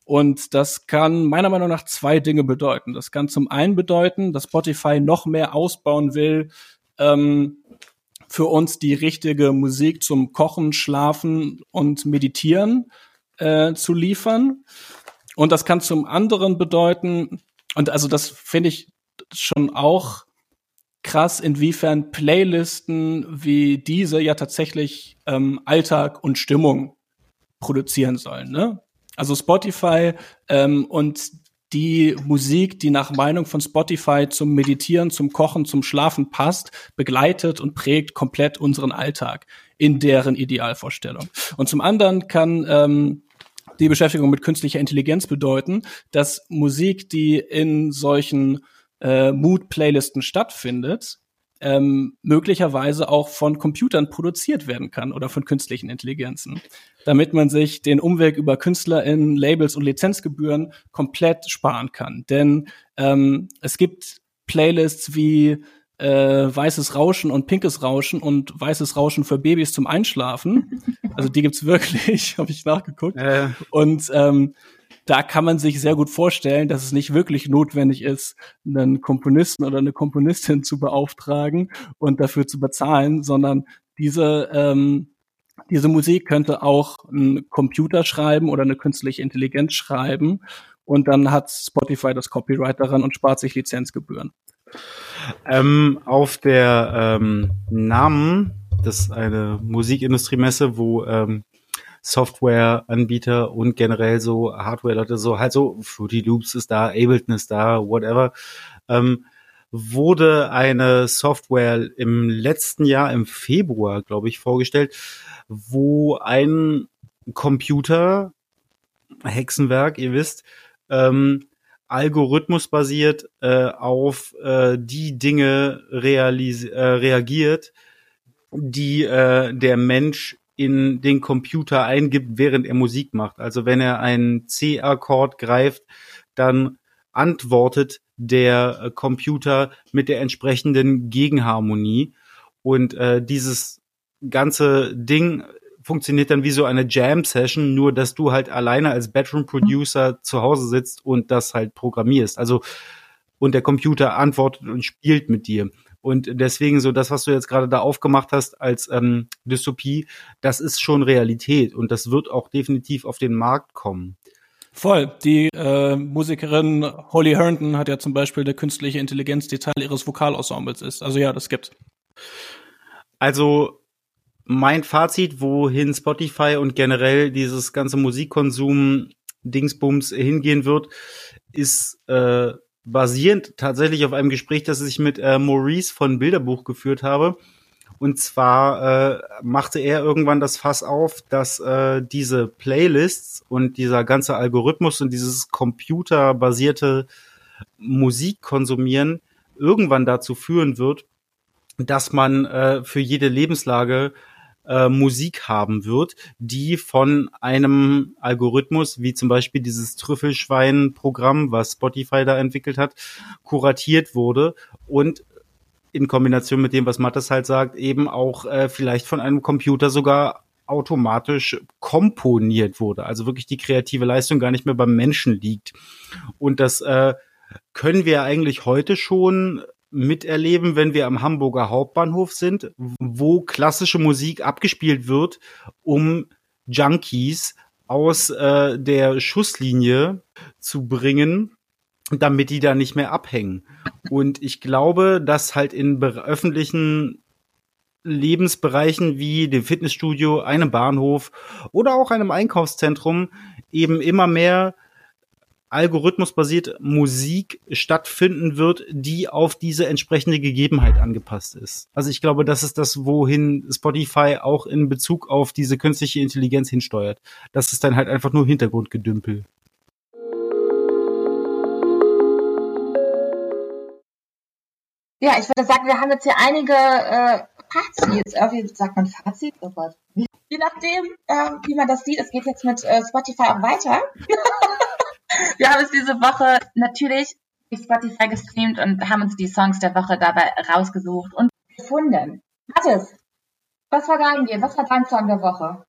Und das kann meiner Meinung nach zwei Dinge bedeuten. Das kann zum einen bedeuten, dass Spotify noch mehr ausbauen will, ähm, für uns die richtige Musik zum Kochen, Schlafen und Meditieren äh, zu liefern. Und das kann zum anderen bedeuten, und also das finde ich schon auch krass, inwiefern Playlisten wie diese ja tatsächlich ähm, Alltag und Stimmung produzieren sollen. Ne? Also Spotify ähm, und die Musik, die nach Meinung von Spotify zum Meditieren, zum Kochen, zum Schlafen passt, begleitet und prägt komplett unseren Alltag. in deren Idealvorstellung. Und zum anderen kann ähm, die Beschäftigung mit künstlicher Intelligenz bedeuten, dass Musik, die in solchen äh, Mood-Playlisten stattfindet, ähm, möglicherweise auch von Computern produziert werden kann oder von künstlichen Intelligenzen, damit man sich den Umweg über KünstlerInnen, Labels und Lizenzgebühren komplett sparen kann. Denn ähm, es gibt Playlists wie äh, weißes Rauschen und pinkes Rauschen und weißes Rauschen für Babys zum Einschlafen. Also die gibt's wirklich, habe ich nachgeguckt. Äh. Und ähm, da kann man sich sehr gut vorstellen, dass es nicht wirklich notwendig ist, einen Komponisten oder eine Komponistin zu beauftragen und dafür zu bezahlen, sondern diese ähm, diese Musik könnte auch ein Computer schreiben oder eine künstliche Intelligenz schreiben und dann hat Spotify das Copyright daran und spart sich Lizenzgebühren. Ähm, auf der ähm, Namen, das ist eine Musikindustriemesse, wo ähm, Softwareanbieter und generell so Hardware-Leute, so halt so Fruity Loops ist da, Ableton ist da, whatever, ähm, wurde eine Software im letzten Jahr, im Februar, glaube ich, vorgestellt, wo ein Computer, Hexenwerk, ihr wisst, ähm, algorithmusbasiert äh, auf äh, die Dinge realis äh, reagiert, die äh, der Mensch in den Computer eingibt, während er Musik macht. Also wenn er einen C-Akkord greift, dann antwortet der äh, Computer mit der entsprechenden Gegenharmonie. Und äh, dieses ganze Ding funktioniert dann wie so eine Jam-Session, nur dass du halt alleine als Bedroom-Producer zu Hause sitzt und das halt programmierst. Also und der Computer antwortet und spielt mit dir. Und deswegen so das, was du jetzt gerade da aufgemacht hast als ähm, Dystopie, das ist schon Realität und das wird auch definitiv auf den Markt kommen. Voll. Die äh, Musikerin Holly Herndon hat ja zum Beispiel der künstliche Intelligenz, die Teil ihres Vokalensembles ist. Also ja, das gibt's. Also mein Fazit, wohin Spotify und generell dieses ganze Musikkonsum Dingsbums hingehen wird, ist äh, basierend tatsächlich auf einem Gespräch, das ich mit äh, Maurice von Bilderbuch geführt habe. Und zwar äh, machte er irgendwann das Fass auf, dass äh, diese Playlists und dieser ganze Algorithmus und dieses computerbasierte Musikkonsumieren irgendwann dazu führen wird, dass man äh, für jede Lebenslage äh, Musik haben wird, die von einem Algorithmus, wie zum Beispiel dieses Trüffelschwein-Programm, was Spotify da entwickelt hat, kuratiert wurde und in Kombination mit dem, was Mattes halt sagt, eben auch äh, vielleicht von einem Computer sogar automatisch komponiert wurde. Also wirklich die kreative Leistung gar nicht mehr beim Menschen liegt. Und das äh, können wir eigentlich heute schon miterleben, wenn wir am Hamburger Hauptbahnhof sind, wo klassische Musik abgespielt wird, um Junkies aus äh, der Schusslinie zu bringen, damit die da nicht mehr abhängen. Und ich glaube, dass halt in öffentlichen Lebensbereichen wie dem Fitnessstudio, einem Bahnhof oder auch einem Einkaufszentrum eben immer mehr algorithmusbasiert Musik stattfinden wird, die auf diese entsprechende Gegebenheit angepasst ist. Also ich glaube, das ist das, wohin Spotify auch in Bezug auf diese künstliche Intelligenz hinsteuert. Das ist dann halt einfach nur Hintergrundgedümpel. Ja, ich würde sagen, wir haben jetzt hier einige äh, Fazits. Wie sagt man Fazit? Oh Gott. Je nachdem, äh, wie man das sieht, es geht jetzt mit äh, Spotify auch weiter. Wir haben es diese Woche natürlich auf Spotify gestreamt und haben uns die Songs der Woche dabei rausgesucht und gefunden. Mathis, was war dein dir? Was war dein Song der Woche?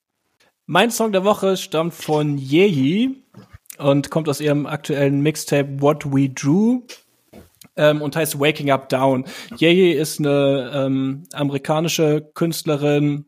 Mein Song der Woche stammt von Yehi und kommt aus ihrem aktuellen Mixtape What We Drew ähm, und heißt Waking Up Down. Yehi ist eine ähm, amerikanische Künstlerin,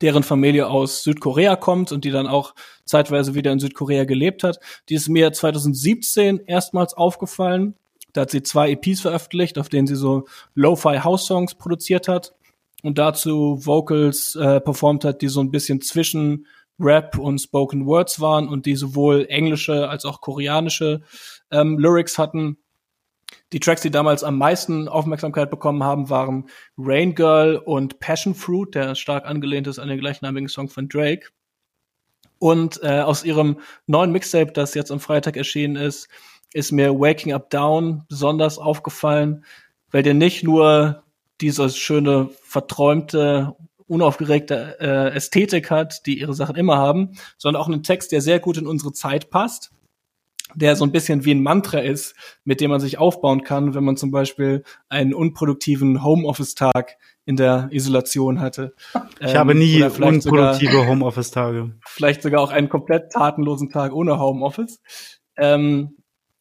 deren Familie aus Südkorea kommt und die dann auch zeitweise wieder in Südkorea gelebt hat. Die ist mir 2017 erstmals aufgefallen. Da hat sie zwei EPs veröffentlicht, auf denen sie so Lo-Fi House Songs produziert hat und dazu Vocals äh, performt hat, die so ein bisschen zwischen Rap und Spoken Words waren und die sowohl englische als auch koreanische ähm, Lyrics hatten. Die Tracks, die damals am meisten Aufmerksamkeit bekommen haben, waren Rain Girl und Passion Fruit, der stark angelehnt ist an den gleichnamigen Song von Drake. Und äh, aus ihrem neuen Mixtape, das jetzt am Freitag erschienen ist, ist mir Waking Up Down besonders aufgefallen, weil der nicht nur diese schöne, verträumte, unaufgeregte äh, Ästhetik hat, die ihre Sachen immer haben, sondern auch einen Text, der sehr gut in unsere Zeit passt der so ein bisschen wie ein Mantra ist, mit dem man sich aufbauen kann, wenn man zum Beispiel einen unproduktiven Homeoffice-Tag in der Isolation hatte. Ich ähm, habe nie unproduktive Homeoffice-Tage. Vielleicht sogar auch einen komplett tatenlosen Tag ohne Homeoffice. Ähm,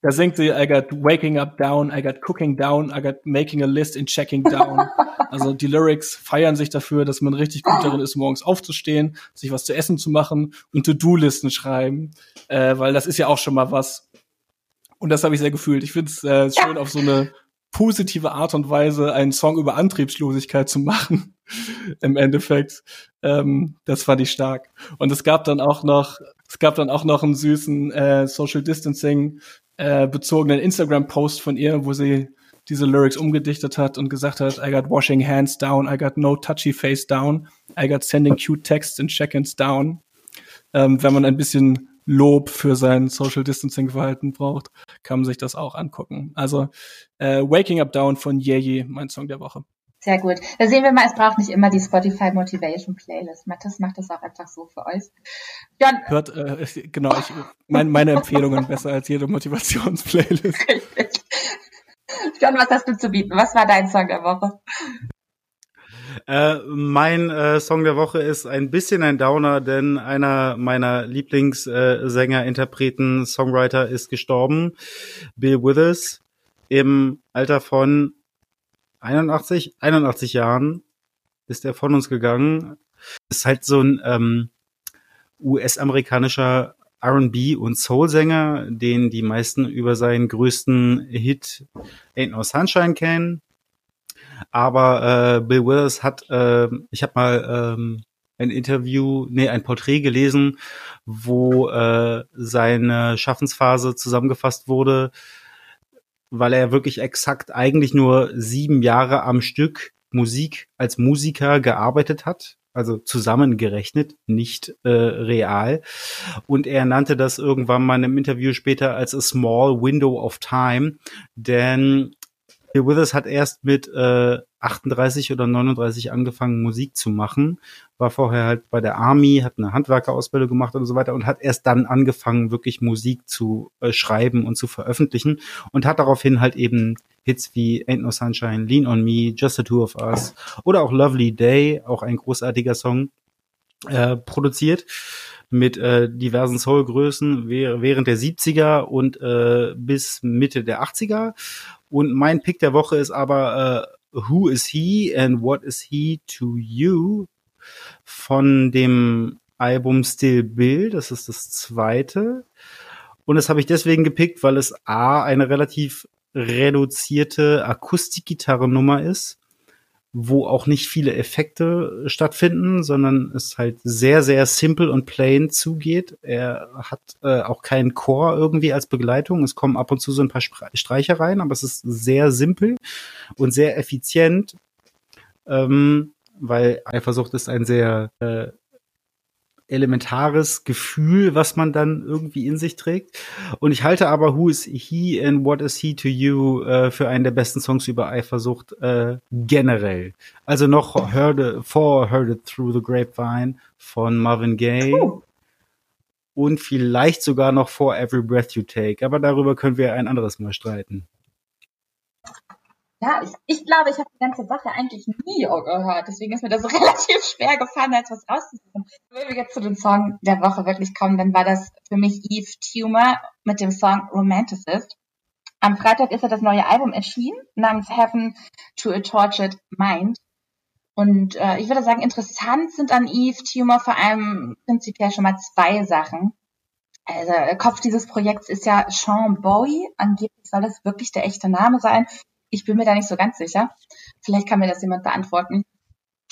da singt sie, I got waking up down, I got cooking down, I got making a list and checking down. also die Lyrics feiern sich dafür, dass man richtig gut darin ist, morgens aufzustehen, sich was zu essen zu machen und To-Do-Listen schreiben, äh, weil das ist ja auch schon mal was. Und das habe ich sehr gefühlt. Ich finde es äh, schön, auf so eine positive Art und Weise einen Song über Antriebslosigkeit zu machen. Im Endeffekt. Ähm, das fand ich stark. Und es gab dann auch noch, es gab dann auch noch einen süßen äh, Social Distancing äh, bezogenen Instagram-Post von ihr, wo sie diese Lyrics umgedichtet hat und gesagt hat, I got washing hands down, I got no touchy face down, I got sending cute texts and check-ins down. Ähm, wenn man ein bisschen Lob für sein Social Distancing Verhalten braucht, kann man sich das auch angucken. Also äh, Waking Up Down von Yeji, mein Song der Woche. Sehr gut. Da sehen wir mal, es braucht nicht immer die Spotify Motivation Playlist. Matthias macht das auch einfach so für euch. Jan. Hört, äh, genau, ich, mein, meine Empfehlungen besser als jede Motivationsplaylist. John, was hast du zu bieten? Was war dein Song der Woche? Äh, mein äh, Song der Woche ist ein bisschen ein Downer, denn einer meiner Lieblingssänger, äh, Interpreten, Songwriter ist gestorben. Bill Withers im Alter von 81, 81 Jahren ist er von uns gegangen. Ist halt so ein ähm, US-amerikanischer R&B und Soul-Sänger, den die meisten über seinen größten Hit Ain't No Sunshine kennen. Aber äh, Bill Withers hat, äh, ich habe mal ähm, ein Interview, nee, ein Porträt gelesen, wo äh, seine Schaffensphase zusammengefasst wurde weil er wirklich exakt eigentlich nur sieben Jahre am Stück Musik als Musiker gearbeitet hat, also zusammengerechnet, nicht äh, real. Und er nannte das irgendwann mal in einem Interview später als a small window of time, denn Bill Withers hat erst mit äh, 38 oder 39 angefangen, Musik zu machen, war vorher halt bei der Army, hat eine Handwerkerausbildung gemacht und so weiter und hat erst dann angefangen, wirklich Musik zu äh, schreiben und zu veröffentlichen und hat daraufhin halt eben Hits wie Ain't No Sunshine, Lean on Me, Just the Two of Us oder auch Lovely Day, auch ein großartiger Song, äh, produziert mit äh, diversen Soulgrößen während der 70er und äh, bis Mitte der 80er und mein Pick der Woche ist aber äh, Who is he and what is he to you von dem Album Still Bill. Das ist das zweite. Und das habe ich deswegen gepickt, weil es A, eine relativ reduzierte Akustikgitarrennummer ist wo auch nicht viele Effekte stattfinden, sondern es halt sehr, sehr simpel und plain zugeht. Er hat äh, auch keinen Chor irgendwie als Begleitung. Es kommen ab und zu so ein paar Streicher rein, aber es ist sehr simpel und sehr effizient, ähm, weil Eifersucht ist ein sehr äh, elementares Gefühl, was man dann irgendwie in sich trägt. Und ich halte aber Who is He and What is He to You äh, für einen der besten Songs über Eifersucht äh, generell. Also noch Heard it, vor Heard It Through the Grapevine von Marvin Gaye. Cool. Und vielleicht sogar noch vor Every Breath You Take. Aber darüber können wir ein anderes Mal streiten. Ja, ich, ich glaube, ich habe die ganze Sache eigentlich nie gehört. Deswegen ist mir das relativ schwer gefallen, als was rauszusuchen. Wenn wir jetzt zu dem Song der Woche wirklich kommen, dann war das für mich Eve Tumor mit dem Song Romanticist. Am Freitag ist ja das neue Album erschienen, namens Heaven to a Tortured Mind. Und äh, ich würde sagen, interessant sind an Eve Tumor vor allem prinzipiell schon mal zwei Sachen. Also Kopf dieses Projekts ist ja Sean Bowie. Angeblich soll das wirklich der echte Name sein. Ich bin mir da nicht so ganz sicher. Vielleicht kann mir das jemand beantworten.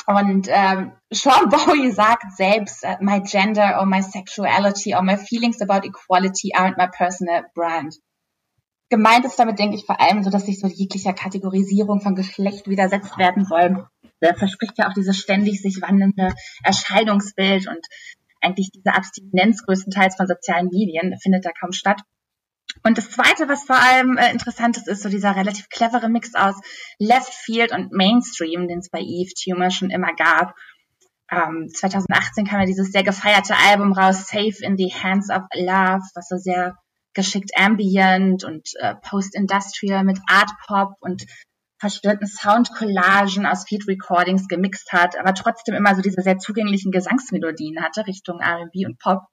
Und ähm, Sean Bowie sagt selbst, uh, my gender or my sexuality or my feelings about equality aren't my personal brand. gemeint ist damit, denke ich, vor allem so, dass sich so jeglicher Kategorisierung von Geschlecht widersetzt werden soll. Der verspricht ja auch dieses ständig sich wandelnde Erscheinungsbild und eigentlich diese Abstinenz größtenteils von sozialen Medien findet da kaum statt. Und das Zweite, was vor allem äh, interessant ist, ist so dieser relativ clevere Mix aus Left Field und Mainstream, den es bei Eve Tumor schon immer gab. Ähm, 2018 kam ja dieses sehr gefeierte Album raus, Safe in the Hands of Love, was so sehr geschickt Ambient und äh, Post-Industrial mit Art Pop und verstörten Soundcollagen aus Feed Recordings gemixt hat, aber trotzdem immer so diese sehr zugänglichen Gesangsmelodien hatte, Richtung R&B und Pop.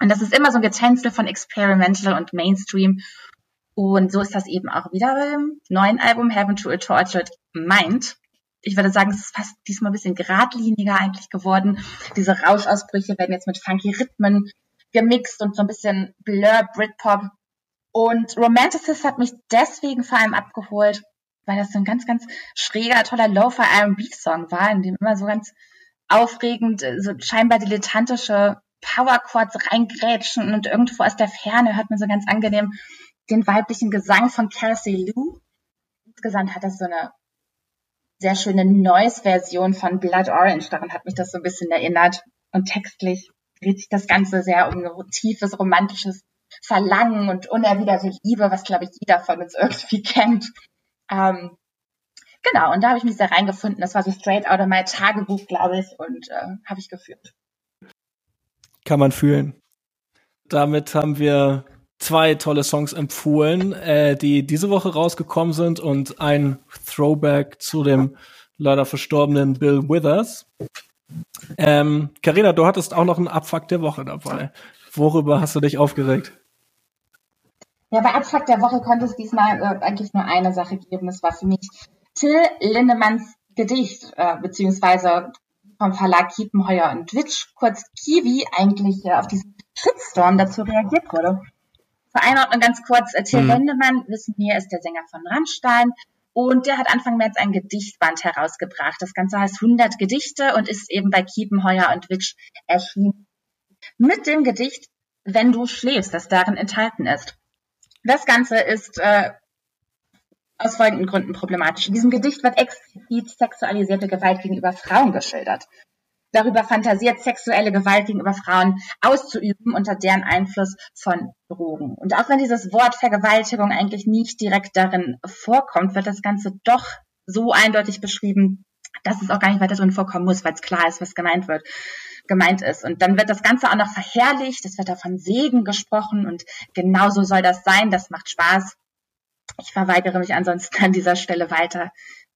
Und das ist immer so ein Getänzel von Experimental und Mainstream. Und so ist das eben auch wieder beim neuen Album Heaven to a Tortured Mind. Ich würde sagen, es ist fast diesmal ein bisschen geradliniger eigentlich geworden. Diese Rauschausbrüche werden jetzt mit funky Rhythmen gemixt und so ein bisschen Blur Britpop. Und Romanticist hat mich deswegen vor allem abgeholt, weil das so ein ganz, ganz schräger, toller Low-Fi R&B-Song war, in dem immer so ganz aufregend, so scheinbar dilettantische Powerchords reingrätschen und irgendwo aus der Ferne hört man so ganz angenehm den weiblichen Gesang von Kelsey Lou. Insgesamt hat das so eine sehr schöne Noise-Version von Blood Orange. Daran hat mich das so ein bisschen erinnert. Und textlich dreht sich das Ganze sehr um ein tiefes, romantisches Verlangen und unerwiderte Liebe, was, glaube ich, jeder von uns irgendwie kennt. Ähm, genau, und da habe ich mich sehr reingefunden. Das war so straight out of my Tagebuch, glaube ich, und äh, habe ich geführt. Kann man fühlen. Damit haben wir zwei tolle Songs empfohlen, äh, die diese Woche rausgekommen sind und ein Throwback zu dem leider verstorbenen Bill Withers. Ähm, Carina, du hattest auch noch einen Abfuck der Woche dabei. Worüber hast du dich aufgeregt? Ja, bei Abfuck der Woche konnte es diesmal äh, eigentlich nur eine Sache geben. Das war für mich Till Lindemanns Gedicht, äh, beziehungsweise vom Verlag Kiepenheuer und Witsch, kurz Kiwi, eigentlich äh, auf diesen Shitstorm dazu reagiert wurde. Zur Einordnung ganz kurz, äh, Till mhm. Lindemann, wissen wir, ist der Sänger von Rammstein und der hat Anfang März ein Gedichtband herausgebracht. Das Ganze heißt 100 Gedichte und ist eben bei Kiepenheuer und Witsch erschienen. Mit dem Gedicht Wenn du schläfst, das darin enthalten ist. Das Ganze ist äh, aus folgenden Gründen problematisch. In diesem Gedicht wird explizit sexualisierte Gewalt gegenüber Frauen geschildert. Darüber fantasiert, sexuelle Gewalt gegenüber Frauen auszuüben unter deren Einfluss von Drogen. Und auch wenn dieses Wort Vergewaltigung eigentlich nicht direkt darin vorkommt, wird das Ganze doch so eindeutig beschrieben, dass es auch gar nicht weiter drin vorkommen muss, weil es klar ist, was gemeint wird gemeint ist. Und dann wird das Ganze auch noch verherrlicht, es wird da von Segen gesprochen und genauso soll das sein, das macht Spaß. Ich verweigere mich ansonsten an dieser Stelle weiter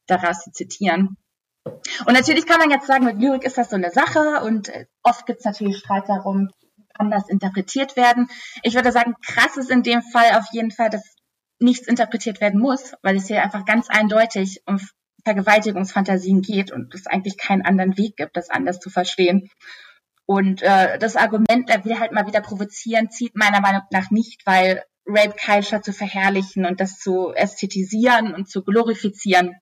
daraus zu zitieren. Und natürlich kann man jetzt sagen, mit Lyrik ist das so eine Sache und äh, oft gibt es natürlich Streit darum, kann das interpretiert werden. Ich würde sagen, krass ist in dem Fall auf jeden Fall, dass nichts interpretiert werden muss, weil es hier einfach ganz eindeutig um Vergewaltigungsfantasien geht und es eigentlich keinen anderen Weg gibt, das anders zu verstehen. Und äh, das Argument, er will halt mal wieder provozieren, zieht meiner Meinung nach nicht, weil Rape Culture zu verherrlichen und das zu ästhetisieren und zu glorifizieren,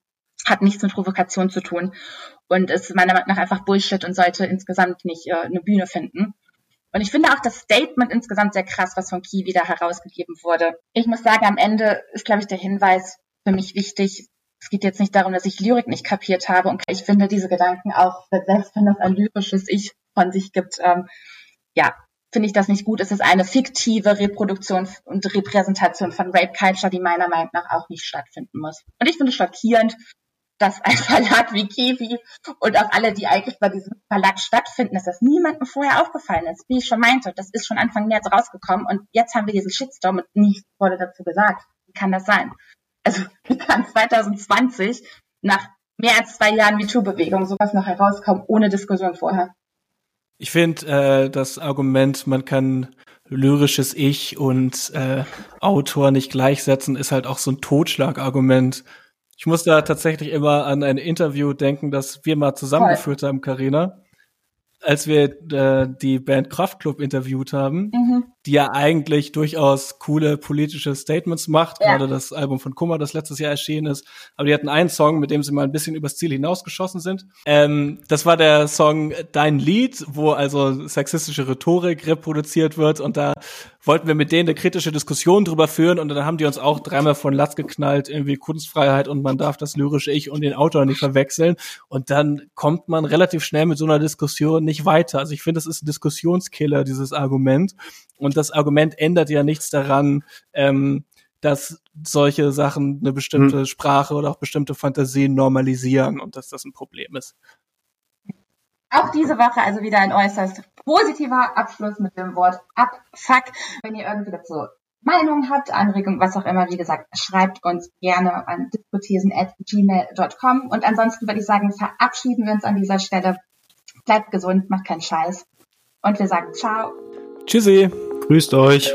hat nichts mit Provokation zu tun und ist meiner Meinung nach einfach Bullshit und sollte insgesamt nicht äh, eine Bühne finden. Und ich finde auch das Statement insgesamt sehr krass, was von Key wieder herausgegeben wurde. Ich muss sagen, am Ende ist, glaube ich, der Hinweis für mich wichtig, es geht jetzt nicht darum, dass ich Lyrik nicht kapiert habe und ich finde diese Gedanken auch, selbst wenn das ein lyrisches Ich von sich gibt, ähm, ja, finde ich das nicht gut. Es ist eine fiktive Reproduktion und Repräsentation von Rape Culture, die meiner Meinung nach auch nicht stattfinden muss. Und ich finde es schockierend, dass ein Verlag wie Kiwi und auch alle, die eigentlich bei diesem Verlag stattfinden, dass das niemandem vorher aufgefallen ist. Wie ich schon meinte, das ist schon Anfang März rausgekommen und jetzt haben wir diesen Shitstorm und nichts wurde dazu gesagt. Wie kann das sein? Also wie kann 2020 nach mehr als zwei Jahren MeToo-Bewegung sowas noch herauskommen, ohne Diskussion vorher? Ich finde äh, das Argument, man kann lyrisches Ich und äh, Autor nicht gleichsetzen, ist halt auch so ein Totschlagargument. Ich muss da tatsächlich immer an ein Interview denken, das wir mal zusammengeführt haben, Karina als wir äh, die Band Kraftklub interviewt haben, mhm. Die ja eigentlich durchaus coole politische Statements macht, ja. gerade das Album von Kummer, das letztes Jahr erschienen ist. Aber die hatten einen Song, mit dem sie mal ein bisschen übers Ziel hinausgeschossen sind. Ähm, das war der Song Dein Lied, wo also sexistische Rhetorik reproduziert wird und da wollten wir mit denen eine kritische Diskussion drüber führen und dann haben die uns auch dreimal von Latz geknallt, irgendwie Kunstfreiheit und man darf das lyrische Ich und den Autor nicht verwechseln und dann kommt man relativ schnell mit so einer Diskussion nicht weiter. Also ich finde, das ist ein Diskussionskiller, dieses Argument und das Argument ändert ja nichts daran, ähm, dass solche Sachen eine bestimmte hm. Sprache oder auch bestimmte Fantasien normalisieren und dass das ein Problem ist. Auch diese Woche also wieder ein äußerst positiver Abschluss mit dem Wort Abfuck. Wenn ihr irgendwie dazu Meinungen habt, Anregungen, was auch immer, wie gesagt, schreibt uns gerne an diskutesen.gmail.com. Und ansonsten würde ich sagen, verabschieden wir uns an dieser Stelle. Bleibt gesund, macht keinen Scheiß. Und wir sagen ciao. Tschüssi. Grüßt euch.